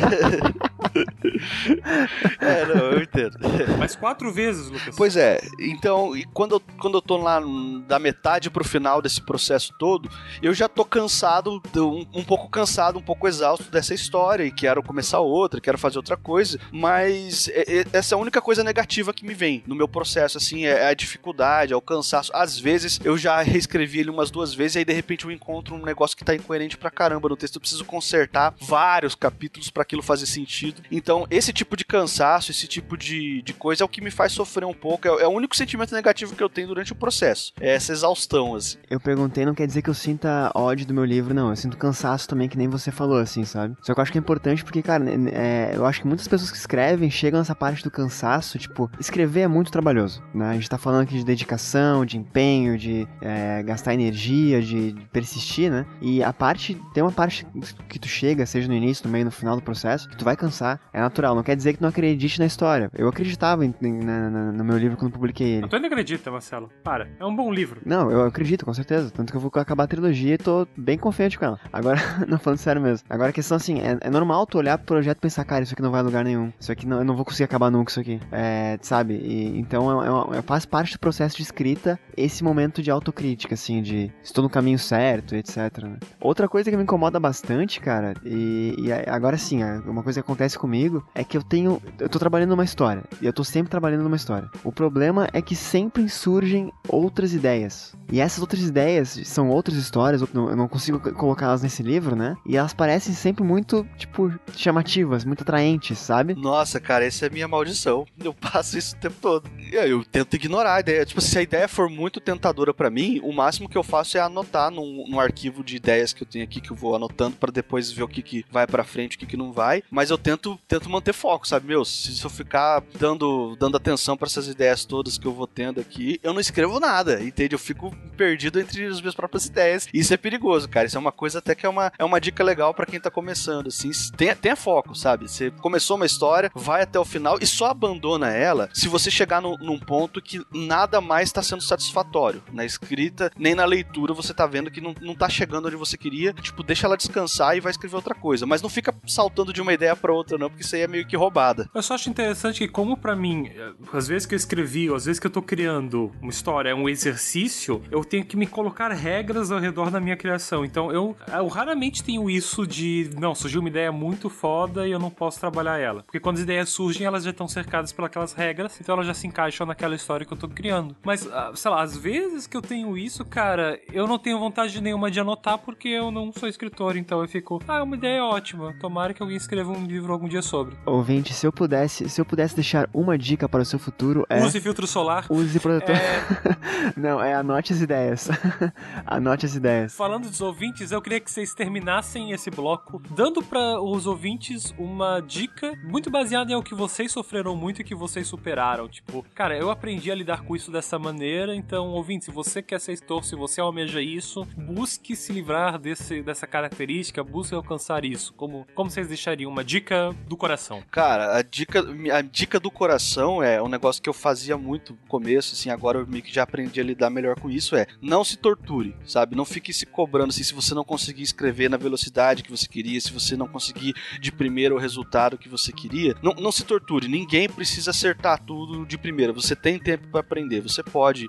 é, não, eu entendo. Mas quatro vezes, Lucas. Pois é, então, e quando eu, quando eu tô lá da metade pro final desse processo todo, eu já tô cansado, um, um pouco cansado, um pouco exausto dessa história e quero começar outra, quero fazer outra coisa, mas é, é, essa é a única coisa negativa que me vem no meu processo, assim, é a dificuldade, é o cansaço. Às vezes eu já reescrevi ele umas duas vezes e aí de repente eu encontro um negócio que tá incoerente pra caramba no texto, eu preciso consertar vários capítulos para aquilo fazer sentido. Então, esse tipo de cansaço, esse tipo de, de coisa é o que me faz sofrer um pouco, é, é o único sentimento negativo que eu tenho durante o processo. É essa exaustão, assim. Eu perguntei, não quer dizer que eu sinta ódio do meu livro, não. Eu sinto cansaço também, que nem você falou, assim, sabe? Só que eu acho que é importante porque, cara, é, eu acho que muitas pessoas que escrevem escrevem chegam nessa parte do cansaço, tipo, escrever é muito trabalhoso, né? A gente tá falando aqui de dedicação, de empenho, de é, gastar energia, de, de, persistir, né? E a parte, tem uma parte que tu chega, seja no início, no meio, no final do processo, que tu vai cansar, é natural, não quer dizer que tu não acredite na história. Eu acreditava em, em, na, na, no meu livro quando publiquei ele. Tu ainda acredita, Marcelo? Para, é um bom livro. Não, eu acredito, com certeza, tanto que eu vou acabar a trilogia e tô bem confiante com ela. Agora, não falando sério mesmo. Agora a questão assim, é, é normal tu olhar pro projeto e pensar, cara, isso aqui não vai a lugar nenhum. Isso aqui não, eu não vou conseguir acabar nunca isso aqui. É, sabe? E, então é, é, faz parte do processo de escrita esse momento de autocrítica, assim, de estou no caminho certo, etc. Né? Outra coisa que me incomoda bastante, cara, e, e agora sim, uma coisa que acontece comigo é que eu tenho. Eu tô trabalhando numa história. E eu tô sempre trabalhando numa história. O problema é que sempre surgem outras ideias. E essas outras ideias são outras histórias, eu não consigo colocá-las nesse livro, né? E elas parecem sempre muito, tipo, chamativas, muito atraentes, sabe? Nossa, cara, essa é minha maldição. Eu passo isso o tempo todo. Eu tento ignorar a ideia. Tipo, se a ideia for muito tentadora para mim, o máximo que eu faço é anotar num, num, arquivo de ideias que eu tenho aqui, que eu vou anotando para depois ver o que, que vai para frente, o que, que não vai. Mas eu tento, tento manter foco, sabe? Meu, se eu ficar dando, dando atenção para essas ideias todas que eu vou tendo aqui, eu não escrevo nada, entende? Eu fico perdido entre as minhas próprias ideias. Isso é perigoso, cara. Isso é uma coisa até que é uma, é uma dica legal para quem tá começando, assim. Tenha, tenha foco, sabe? Você começou uma história, vai até o final e só abandona ela se você chegar no, num ponto que nada mais está sendo satisfatório. Na escrita, nem na leitura, você tá vendo que não, não tá chegando onde você queria. Tipo, deixa ela descansar e vai escrever outra coisa. Mas não fica saltando de uma ideia para outra, não, porque isso aí é meio que roubada. Eu só acho interessante que, como para mim, às vezes que eu escrevi, ou às vezes que eu tô criando uma história, é um exercício, eu tenho que me colocar regras ao redor da minha criação. Então eu, eu raramente tenho isso de, não, surgiu uma ideia muito foda e eu não posso trabalhar ela. Porque quando as ideias surgem, elas já estão cercadas pelas regras, então elas já se encaixam naquela história que eu tô criando. Mas, ah, sei lá, às vezes que eu tenho isso, cara, eu não tenho vontade nenhuma de anotar porque eu não sou escritor, então eu fico, ah, uma ideia ótima. Tomara que alguém escreva um livro algum dia sobre. Ouvinte, se eu pudesse, se eu pudesse deixar uma dica para o seu futuro é use filtro solar. Use protetor. É... não, é anote as ideias. anote as ideias. Falando dos ouvintes, eu queria que vocês terminassem esse bloco dando para os ouvintes uma dica muito baseada em o que vocês sofreram muito e que vocês superaram. Tipo, cara, eu aprendi a lidar com isso dessa maneira, então, ouvinte, se você quer ser estor, se você almeja isso, busque se livrar desse, dessa característica, busque alcançar isso. Como, como vocês deixariam uma dica do coração? Cara, a dica, a dica do coração é um negócio que eu fazia muito no começo, assim, agora eu meio que já aprendi a lidar melhor com isso, é não se torture, sabe? Não fique se cobrando, assim, se você não conseguir escrever na velocidade que você queria, se você não conseguir de primeiro o resultado que você queria, não, não se torture. Ninguém precisa acertar tudo de primeira. Você tem tempo para aprender. Você pode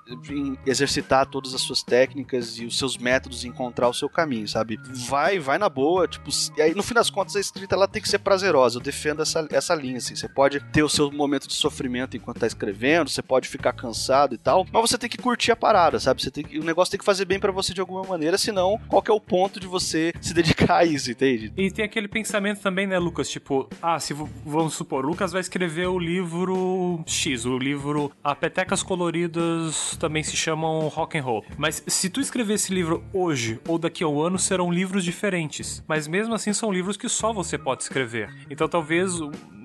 exercitar todas as suas técnicas e os seus métodos e encontrar o seu caminho, sabe? Vai, vai na boa. Tipo, e aí no fim das contas a escrita ela tem que ser prazerosa. Eu defendo essa, essa linha, assim. Você pode ter o seu momento de sofrimento enquanto tá escrevendo, você pode ficar cansado e tal, mas você tem que curtir a parada, sabe? Você tem que, o negócio tem que fazer bem para você de alguma maneira, senão qual que é o ponto de você se dedicar a isso, entende? E tem aquele pensamento também, né, Lucas? Tipo, ah, se vamos supor, o Lucas vai escrever o livro X, o livro A Petecas Coloridas também se chamam Rock and Roll. Mas se tu escrever esse livro hoje ou daqui a um ano, serão livros diferentes. Mas mesmo assim são livros que só você pode escrever. Então talvez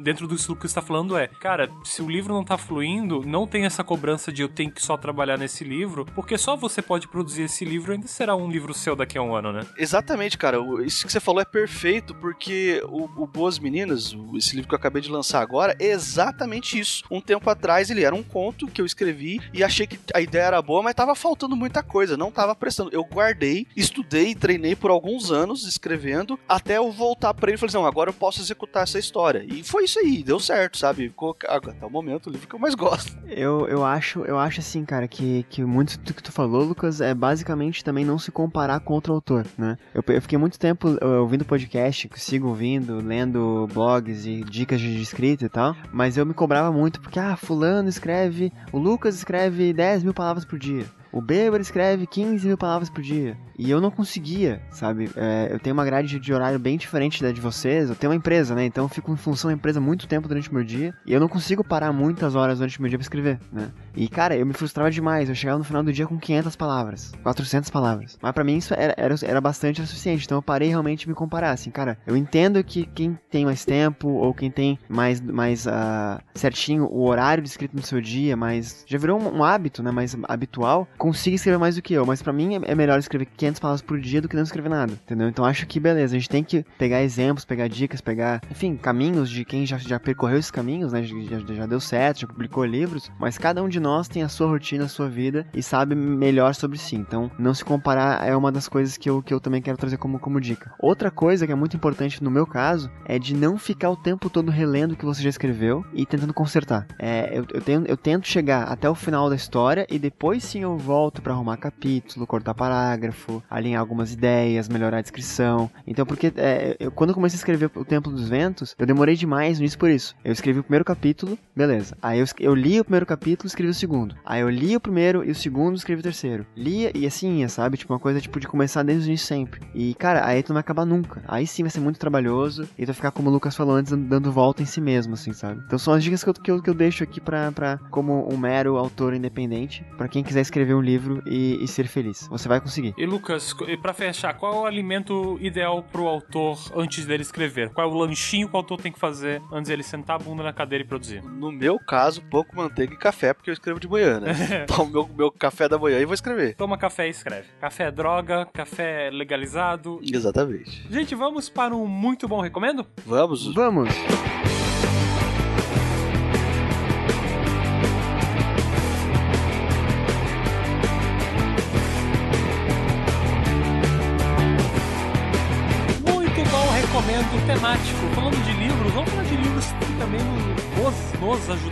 dentro do que você está falando é, cara, se o livro não está fluindo, não tem essa cobrança de eu tenho que só trabalhar nesse livro, porque só você pode produzir esse livro ainda será um livro seu daqui a um ano, né? Exatamente, cara. Isso que você falou é perfeito, porque o, o Boas Meninas, esse livro que eu acabei de lançar agora, é exatamente isso. Um tempo atrás ele era um conto que eu escrevi e achei que a ideia era boa, mas tava faltando muita coisa, não tava prestando. Eu guardei, estudei, treinei por alguns anos escrevendo, até eu voltar para ele e falei: não, agora eu posso executar essa história. E foi isso aí, deu certo, sabe? Ficou, até o momento o livro que eu mais gosto. Eu, eu acho, eu acho assim, cara, que, que muito do que tu falou, Lucas, é basicamente também não se comparar com outro autor, né? Eu, eu fiquei muito tempo ouvindo podcast, sigo ouvindo, lendo blogs e dicas de escrita e tal, mas eu me cobrava muito porque, ah, fulano escreve, o Lucas escreve 10 mil palavras por dia. O bêbado escreve 15 mil palavras por dia. E eu não conseguia, sabe? É, eu tenho uma grade de horário bem diferente da de vocês. Eu tenho uma empresa, né? Então eu fico em função da empresa muito tempo durante o meu dia. E eu não consigo parar muitas horas durante o meu dia pra escrever, né? E, cara, eu me frustrava demais. Eu chegava no final do dia com 500 palavras, 400 palavras. Mas para mim isso era, era, era bastante o suficiente. Então eu parei realmente de me comparar. Assim, cara, eu entendo que quem tem mais tempo ou quem tem mais, mais uh, certinho o horário de escrito no seu dia, mas já virou um, um hábito, né? Mais habitual, consiga escrever mais do que eu. Mas para mim é, é melhor escrever 500 palavras por dia do que não escrever nada, entendeu? Então acho que beleza, a gente tem que pegar exemplos, pegar dicas, pegar, enfim, caminhos de quem já, já percorreu esses caminhos, né? Já, já, deu certo, já publicou livros, mas cada um de nós tem a sua rotina, a sua vida e sabe melhor sobre si. Então, não se comparar é uma das coisas que eu, que eu também quero trazer como, como dica. Outra coisa que é muito importante no meu caso é de não ficar o tempo todo relendo o que você já escreveu e tentando consertar. É, eu, eu, tenho, eu tento chegar até o final da história e depois sim eu volto para arrumar capítulo, cortar parágrafo, alinhar algumas ideias, melhorar a descrição. Então, porque é, eu, quando eu comecei a escrever O Templo dos Ventos, eu demorei demais nisso por isso. Eu escrevi o primeiro capítulo, beleza. Aí eu, eu li o primeiro capítulo, escrevi o segundo. Aí eu li o primeiro e o segundo, escrevi o terceiro. Lia e assim ia, sabe? Tipo, uma coisa tipo de começar desde o início sempre. E, cara, aí tu não vai acabar nunca. Aí sim vai ser muito trabalhoso e tu vai ficar, como o Lucas falou antes, dando volta em si mesmo, assim, sabe? Então são as dicas que eu, que eu, que eu deixo aqui pra, pra, como um mero autor independente, para quem quiser escrever um livro e, e, ser feliz. Você vai conseguir. E Lucas, para fechar, qual é o alimento ideal pro autor antes dele escrever? Qual é o lanchinho que o autor tem que fazer antes dele sentar a bunda na cadeira e produzir? No meu caso, pouco manteiga e café, porque eu escrevo de manhã, né? Tomo meu, meu café da manhã e vou escrever. Toma café e escreve. Café é droga, café é legalizado. Exatamente. Gente, vamos para um muito bom recomendo? Vamos. Vamos.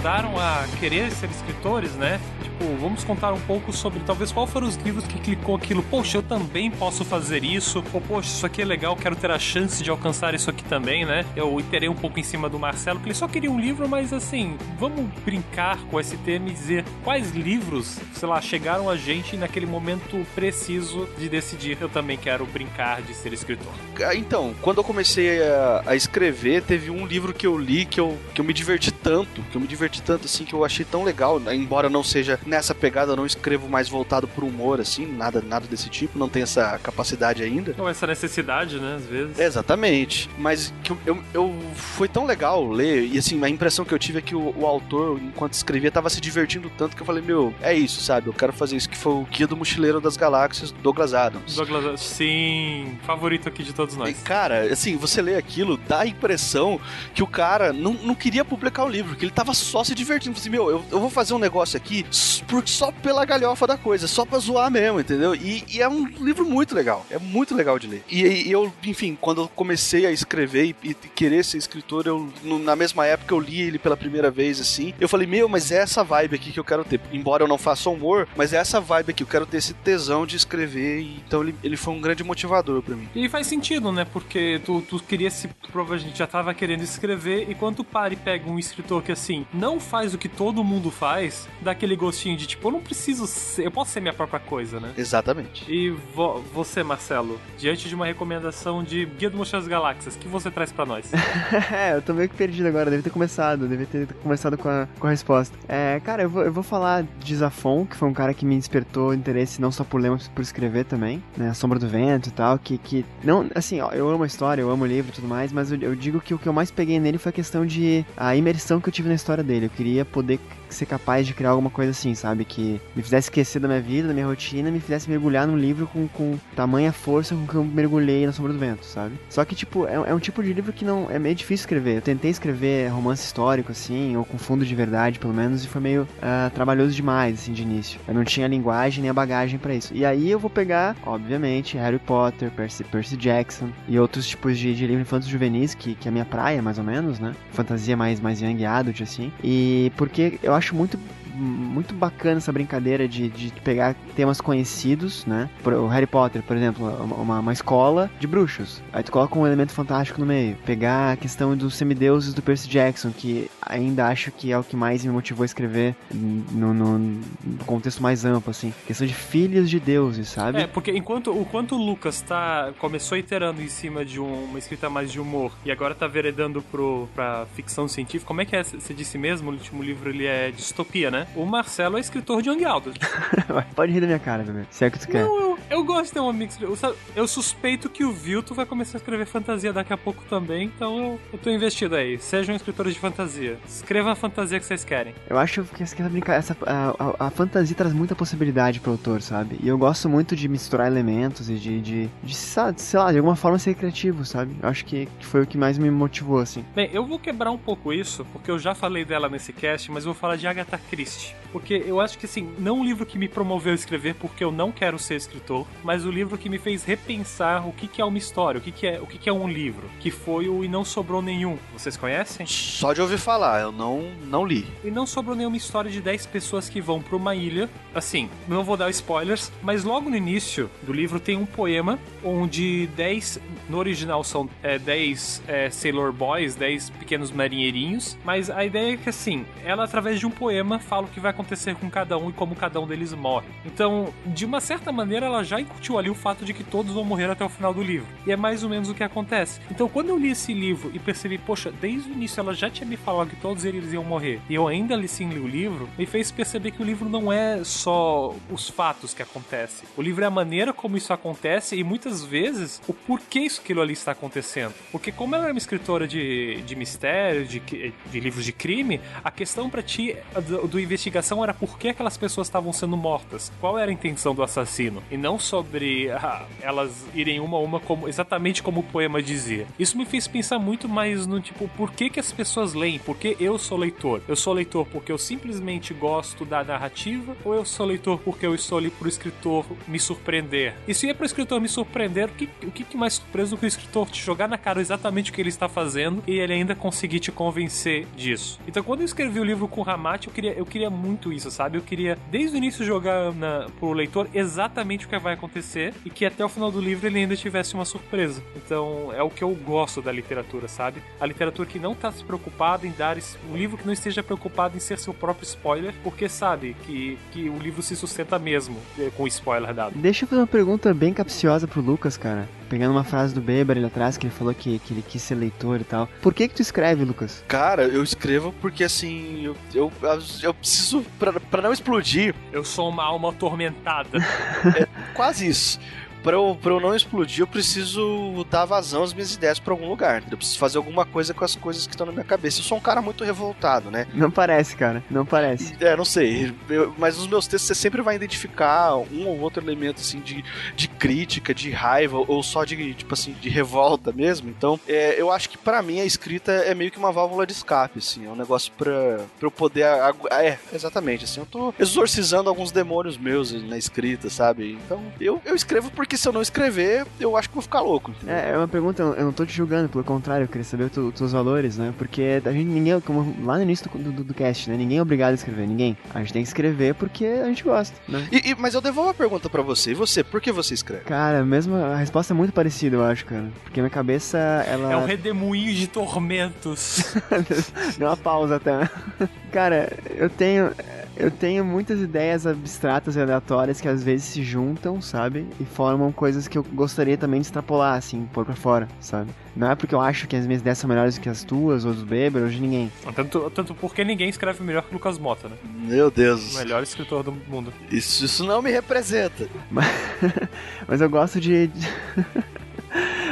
Ajudaram a querer ser escritores, né? Tipo, vamos contar um pouco sobre talvez qual foram os livros que clicou aquilo. Poxa, eu também posso fazer isso. Ou, poxa, isso aqui é legal, quero ter a chance de alcançar isso aqui também, né? Eu iterei um pouco em cima do Marcelo, que ele só queria um livro, mas assim, vamos brincar com esse tema e dizer quais livros, sei lá, chegaram a gente naquele momento preciso de decidir. Eu também quero brincar de ser escritor. Ah, então, quando eu comecei a, a escrever, teve um livro que eu li que eu, que eu me diverti tanto, que eu me diverti tanto assim, que eu achei tão legal, né? embora não seja nessa pegada, eu não escrevo mais voltado pro humor, assim, nada, nada desse tipo, não tenho essa capacidade ainda. Ou essa necessidade, né, às vezes. Exatamente. Mas que eu, eu, eu, foi tão legal ler, e assim, a impressão que eu tive é que o, o autor, enquanto escrevia, tava se divertindo tanto que eu falei, meu, é isso, sabe? Eu quero fazer isso, que foi o Guia do Mochileiro das Galáxias, Douglas Adams. Douglas sim, favorito aqui de todos nós. E, cara, assim, você lê aquilo, dá a impressão que o cara não, não queria publicar o livro, que ele tava só se divertindo. Assim, meu, eu, eu vou fazer um negócio aqui por, só pela galhofa da coisa, só pra zoar mesmo, entendeu? E, e é um livro muito legal, é muito legal de ler. E, e eu, enfim, quando eu comecei a escrever e, e, querer ser escritor, eu, no, na mesma época eu li ele pela primeira vez, assim, eu falei, meu, mas é essa vibe aqui que eu quero ter. Embora eu não faça humor, mas é essa vibe aqui, eu quero ter esse tesão de escrever, e, então ele, ele foi um grande motivador para mim. E faz sentido, né? Porque tu, tu queria se. Provavelmente já tava querendo escrever, e quando tu para e pega um escritor que, assim, não faz o que todo mundo faz, dá aquele gostinho de tipo, eu não preciso ser, eu posso ser minha própria coisa, né? Exatamente. E vo, você, Marcelo, diante de uma recomendação de Guia do Mochila das Galáxias, que você traz para nós? é, eu tô meio que perdido agora, deve ter começado, deve ter começado com a, com a resposta. É, cara, eu vou, eu vou falar de Zafon, que foi um cara que me despertou interesse não só por ler, mas por escrever também, né? A Sombra do Vento e tal, que, que não, assim, ó, eu amo a história, eu amo o livro e tudo mais, mas eu, eu digo que o que eu mais peguei nele foi a questão de a imersão que eu tive na história dele. Eu queria poder ser capaz de criar alguma coisa assim, sabe? Que me fizesse esquecer da minha vida, da minha rotina, me fizesse mergulhar num livro com, com tamanha força com que eu mergulhei na Sombra do Vento, sabe? Só que, tipo, é, é, um tipo de livro que não é meio difícil escrever. Eu tentei escrever romance histórico, assim, ou com fundo de verdade, pelo menos, e foi meio uh, trabalhoso demais, assim, de início. Eu não tinha linguagem nem a bagagem para isso. E aí eu vou pegar, obviamente, Harry Potter, Percy, Percy Jackson e outros tipos de, de livro juvenis, que, que é a minha praia, mais ou menos, né? Fantasia mais, mais young adult, assim. E porque eu acho muito muito bacana essa brincadeira de, de pegar temas conhecidos, né? O Harry Potter, por exemplo, uma, uma escola de bruxos. Aí tu coloca um elemento fantástico no meio. Pegar a questão dos semideuses do Percy Jackson, que ainda acho que é o que mais me motivou a escrever no, no, no contexto mais amplo, assim. Questão de filhos de deuses, sabe? É, porque enquanto o quanto o Lucas tá, começou iterando em cima de um, uma escrita mais de humor e agora tá veredando pro, pra ficção científica, como é que é? Você disse mesmo, o último livro ele é distopia, né? O Marcelo é escritor de Young Adult. Pode rir da minha cara, bebê. Se é que tu quer. Não, eu, eu gosto de ter um amigo. Eu, eu suspeito que o Vilto vai começar a escrever fantasia daqui a pouco também, então eu, eu tô investido aí. Sejam escritores de fantasia. Escrevam a fantasia que vocês querem. Eu acho que essa, essa a, a, a, fantasia traz muita possibilidade pro autor, sabe? E eu gosto muito de misturar elementos e de, de, de sei lá, de alguma forma ser criativo, sabe? Eu acho que foi o que mais me motivou, assim. Bem, eu vou quebrar um pouco isso, porque eu já falei dela nesse cast, mas eu vou falar de Agatha Christie. Cześć! Porque eu acho que, assim, não um livro que me promoveu a escrever porque eu não quero ser escritor, mas o livro que me fez repensar o que, que é uma história, o que, que, é, o que, que é um livro, que foi o E Não Sobrou Nenhum. Vocês conhecem? Só de ouvir falar, eu não, não li. E não sobrou nenhuma história de 10 pessoas que vão para uma ilha. Assim, não vou dar spoilers, mas logo no início do livro tem um poema onde 10, no original são é, 10 é, Sailor Boys, 10 pequenos marinheirinhos, mas a ideia é que assim, ela através de um poema fala o que vai acontecer com cada um e como cada um deles morre. Então, de uma certa maneira, ela já incutiu ali o fato de que todos vão morrer até o final do livro. E é mais ou menos o que acontece. Então, quando eu li esse livro e percebi, poxa, desde o início ela já tinha me falado que todos eles iam morrer, e eu ainda li sim li o livro, me fez perceber que o livro não é só os fatos que acontecem. O livro é a maneira como isso acontece e muitas vezes o porquê isso aquilo ali está acontecendo. Porque como ela é uma escritora de, de mistério, de, de livros de crime, a questão para ti do, do, investigação era por que aquelas pessoas estavam sendo mortas. Qual era a intenção do assassino? E não sobre ah, elas irem uma a uma como exatamente como o poema dizia. Isso me fez pensar muito mais no tipo, por que que as pessoas leem? Por que eu sou leitor? Eu sou leitor porque eu simplesmente gosto da narrativa ou eu sou leitor porque eu estou ali pro escritor me surpreender? E se é pro escritor me surpreender, o que, o que mais surpreso do que o escritor te jogar na cara exatamente o que ele está fazendo e ele ainda conseguir te convencer disso? Então, quando eu escrevi o livro com o Ramate, eu queria, eu queria muito isso, sabe? Eu queria, desde o início, jogar na, pro leitor exatamente o que vai acontecer e que até o final do livro ele ainda tivesse uma surpresa. Então, é o que eu gosto da literatura, sabe? A literatura que não está se preocupada em dar um livro que não esteja preocupado em ser seu próprio spoiler, porque sabe que, que o livro se sustenta mesmo eh, com spoiler dado. Deixa eu fazer uma pergunta bem capciosa pro Lucas, cara. Pegando uma frase do Beber ali atrás, que ele falou que, que ele quis ser leitor e tal. Por que que tu escreve, Lucas? Cara, eu escrevo porque, assim, eu, eu, eu preciso, pra, pra não explodir... Eu sou uma alma atormentada. é quase isso pra eu, pra eu não explodir, eu preciso dar vazão às minhas ideias pra algum lugar. Eu preciso fazer alguma coisa com as coisas que estão na minha cabeça. Eu sou um cara muito revoltado, né? Não parece, cara. Não parece. É, não sei. Eu, mas nos meus textos você sempre vai identificar um ou outro elemento, assim, de, de crítica, de raiva, ou só de, tipo assim, de revolta mesmo. Então, é, eu acho que para mim a escrita é meio que uma válvula de escape, assim. É um negócio pra, pra eu poder. É, exatamente, assim. Eu tô exorcizando alguns demônios meus na escrita, sabe? Então, eu, eu escrevo porque porque se eu não escrever, eu acho que vou ficar louco. Entendeu? É, é uma pergunta, eu não tô te julgando, pelo contrário, eu queria saber os teus valores, né? Porque a gente, ninguém, como lá no início do, do, do, cast, né? Ninguém é obrigado a escrever, ninguém. A gente tem que escrever porque a gente gosta, né? E, e, mas eu devolvo a pergunta para você, e você, por que você escreve? Cara, mesmo, a resposta é muito parecida, eu acho, cara. Porque minha cabeça, ela... É um redemoinho de tormentos. Deu uma pausa até. Cara, eu tenho eu tenho muitas ideias abstratas e aleatórias que às vezes se juntam, sabe? E formam coisas que eu gostaria também de extrapolar, assim, pôr pra fora, sabe? Não é porque eu acho que as minhas ideias são melhores que as tuas, ou dos Beber, ou de ninguém. Tanto, tanto porque ninguém escreve melhor que o Lucas Mota, né? Meu Deus. O melhor escritor do mundo. Isso, isso não me representa. Mas, mas eu gosto de...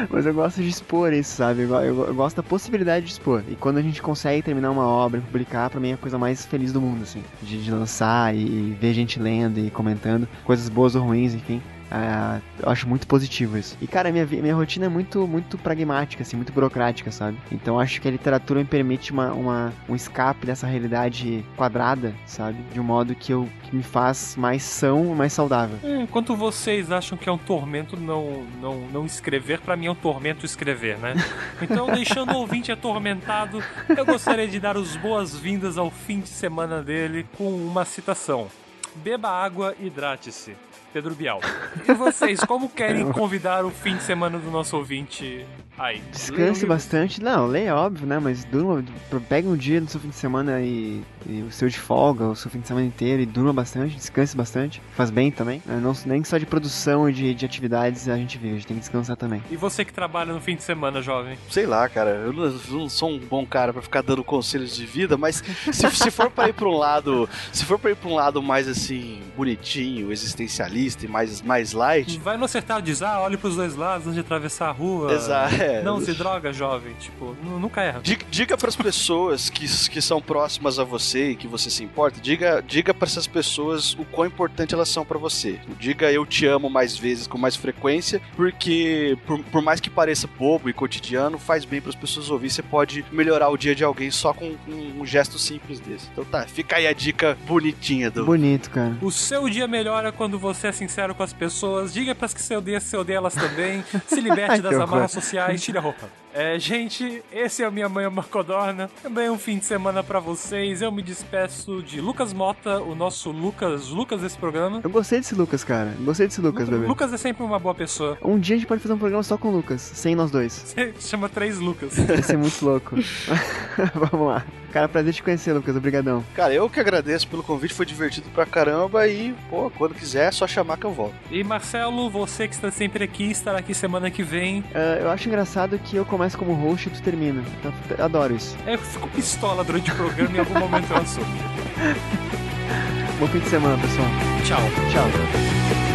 Mas eu gosto de expor isso, sabe? Eu, eu, eu, gosto da possibilidade de expor. E quando a gente consegue terminar uma obra e publicar, pra mim é a coisa mais feliz do mundo, assim. De, de lançar e, e ver gente lendo e comentando, coisas boas ou ruins, enfim. É, eu acho muito positivo isso. E, cara, minha, minha rotina é muito, muito pragmática, assim, muito burocrática, sabe? Então acho que a literatura me permite uma, uma, um escape dessa realidade quadrada, sabe? De um modo que, eu, que me faz mais são, mais saudável. É, enquanto vocês acham que é um tormento não, não, não escrever, para mim é um tormento escrever, né? Então, deixando o ouvinte atormentado, eu gostaria de dar as boas-vindas ao fim de semana dele com uma citação. Beba água, hidrate-se. Pedro Bial. E vocês, como querem convidar o fim de semana do nosso ouvinte aí? Descanse bastante. Não, leia, óbvio, né? Mas durma, pega um dia no seu fim de semana e, e, o seu de folga, o seu fim de semana inteiro e durma bastante, descanse bastante. Faz bem também. Né? Não, nem só de produção e de, de atividades a gente vive, a gente tem que descansar também. E você que trabalha no fim de semana, jovem? Sei lá, cara. Eu não, eu não sou um bom cara para ficar dando conselhos de vida, mas se, se for para ir pra um lado. Se for pra ir pra um lado mais assim, bonitinho, existencialista e mais, mais light. Vai no acertar diz, ah, olhe pros dois lados antes de atravessar a rua. Exato. É. Não se droga, jovem. Tipo, nunca erra. Diga, diga pras pessoas que, que são próximas a você e que você se importa, diga, diga para essas pessoas o quão importante elas são para você. Diga eu te amo mais vezes, com mais frequência, porque por, por mais que pareça bobo e cotidiano, faz bem para as pessoas ouvir. Você pode melhorar o dia de alguém só com, com um gesto simples desse. Então tá, fica aí a dica bonitinha do. Bonito, cara. O seu dia melhora quando você é sincero com as pessoas. Diga para as que você odeia, se odeia elas também. Se liberte das amarras sociais, Aí tira a roupa. É, gente, esse é o Minha Mãe é uma Codorna. Também um fim de semana para vocês. Eu me despeço de Lucas Mota, o nosso Lucas, Lucas desse programa. Eu gostei desse Lucas, cara. Gostei desse Lucas, Lu bebê. Lucas é sempre uma boa pessoa. Um dia a gente pode fazer um programa só com o Lucas, sem nós dois. Você chama três Lucas. Vai ser muito louco. Vamos lá. Cara, prazer te conhecer, Lucas. Obrigadão. Cara, eu que agradeço pelo convite, foi divertido pra caramba e, pô, quando quiser é só chamar que eu volto. E Marcelo, você que está sempre aqui, estará aqui semana que vem. Uh, eu acho engraçado que eu começo como host e tu termina. Então, eu adoro isso. É, eu fico pistola durante o programa e em algum momento eu assumo. Bom fim de semana, pessoal. Tchau. Tchau.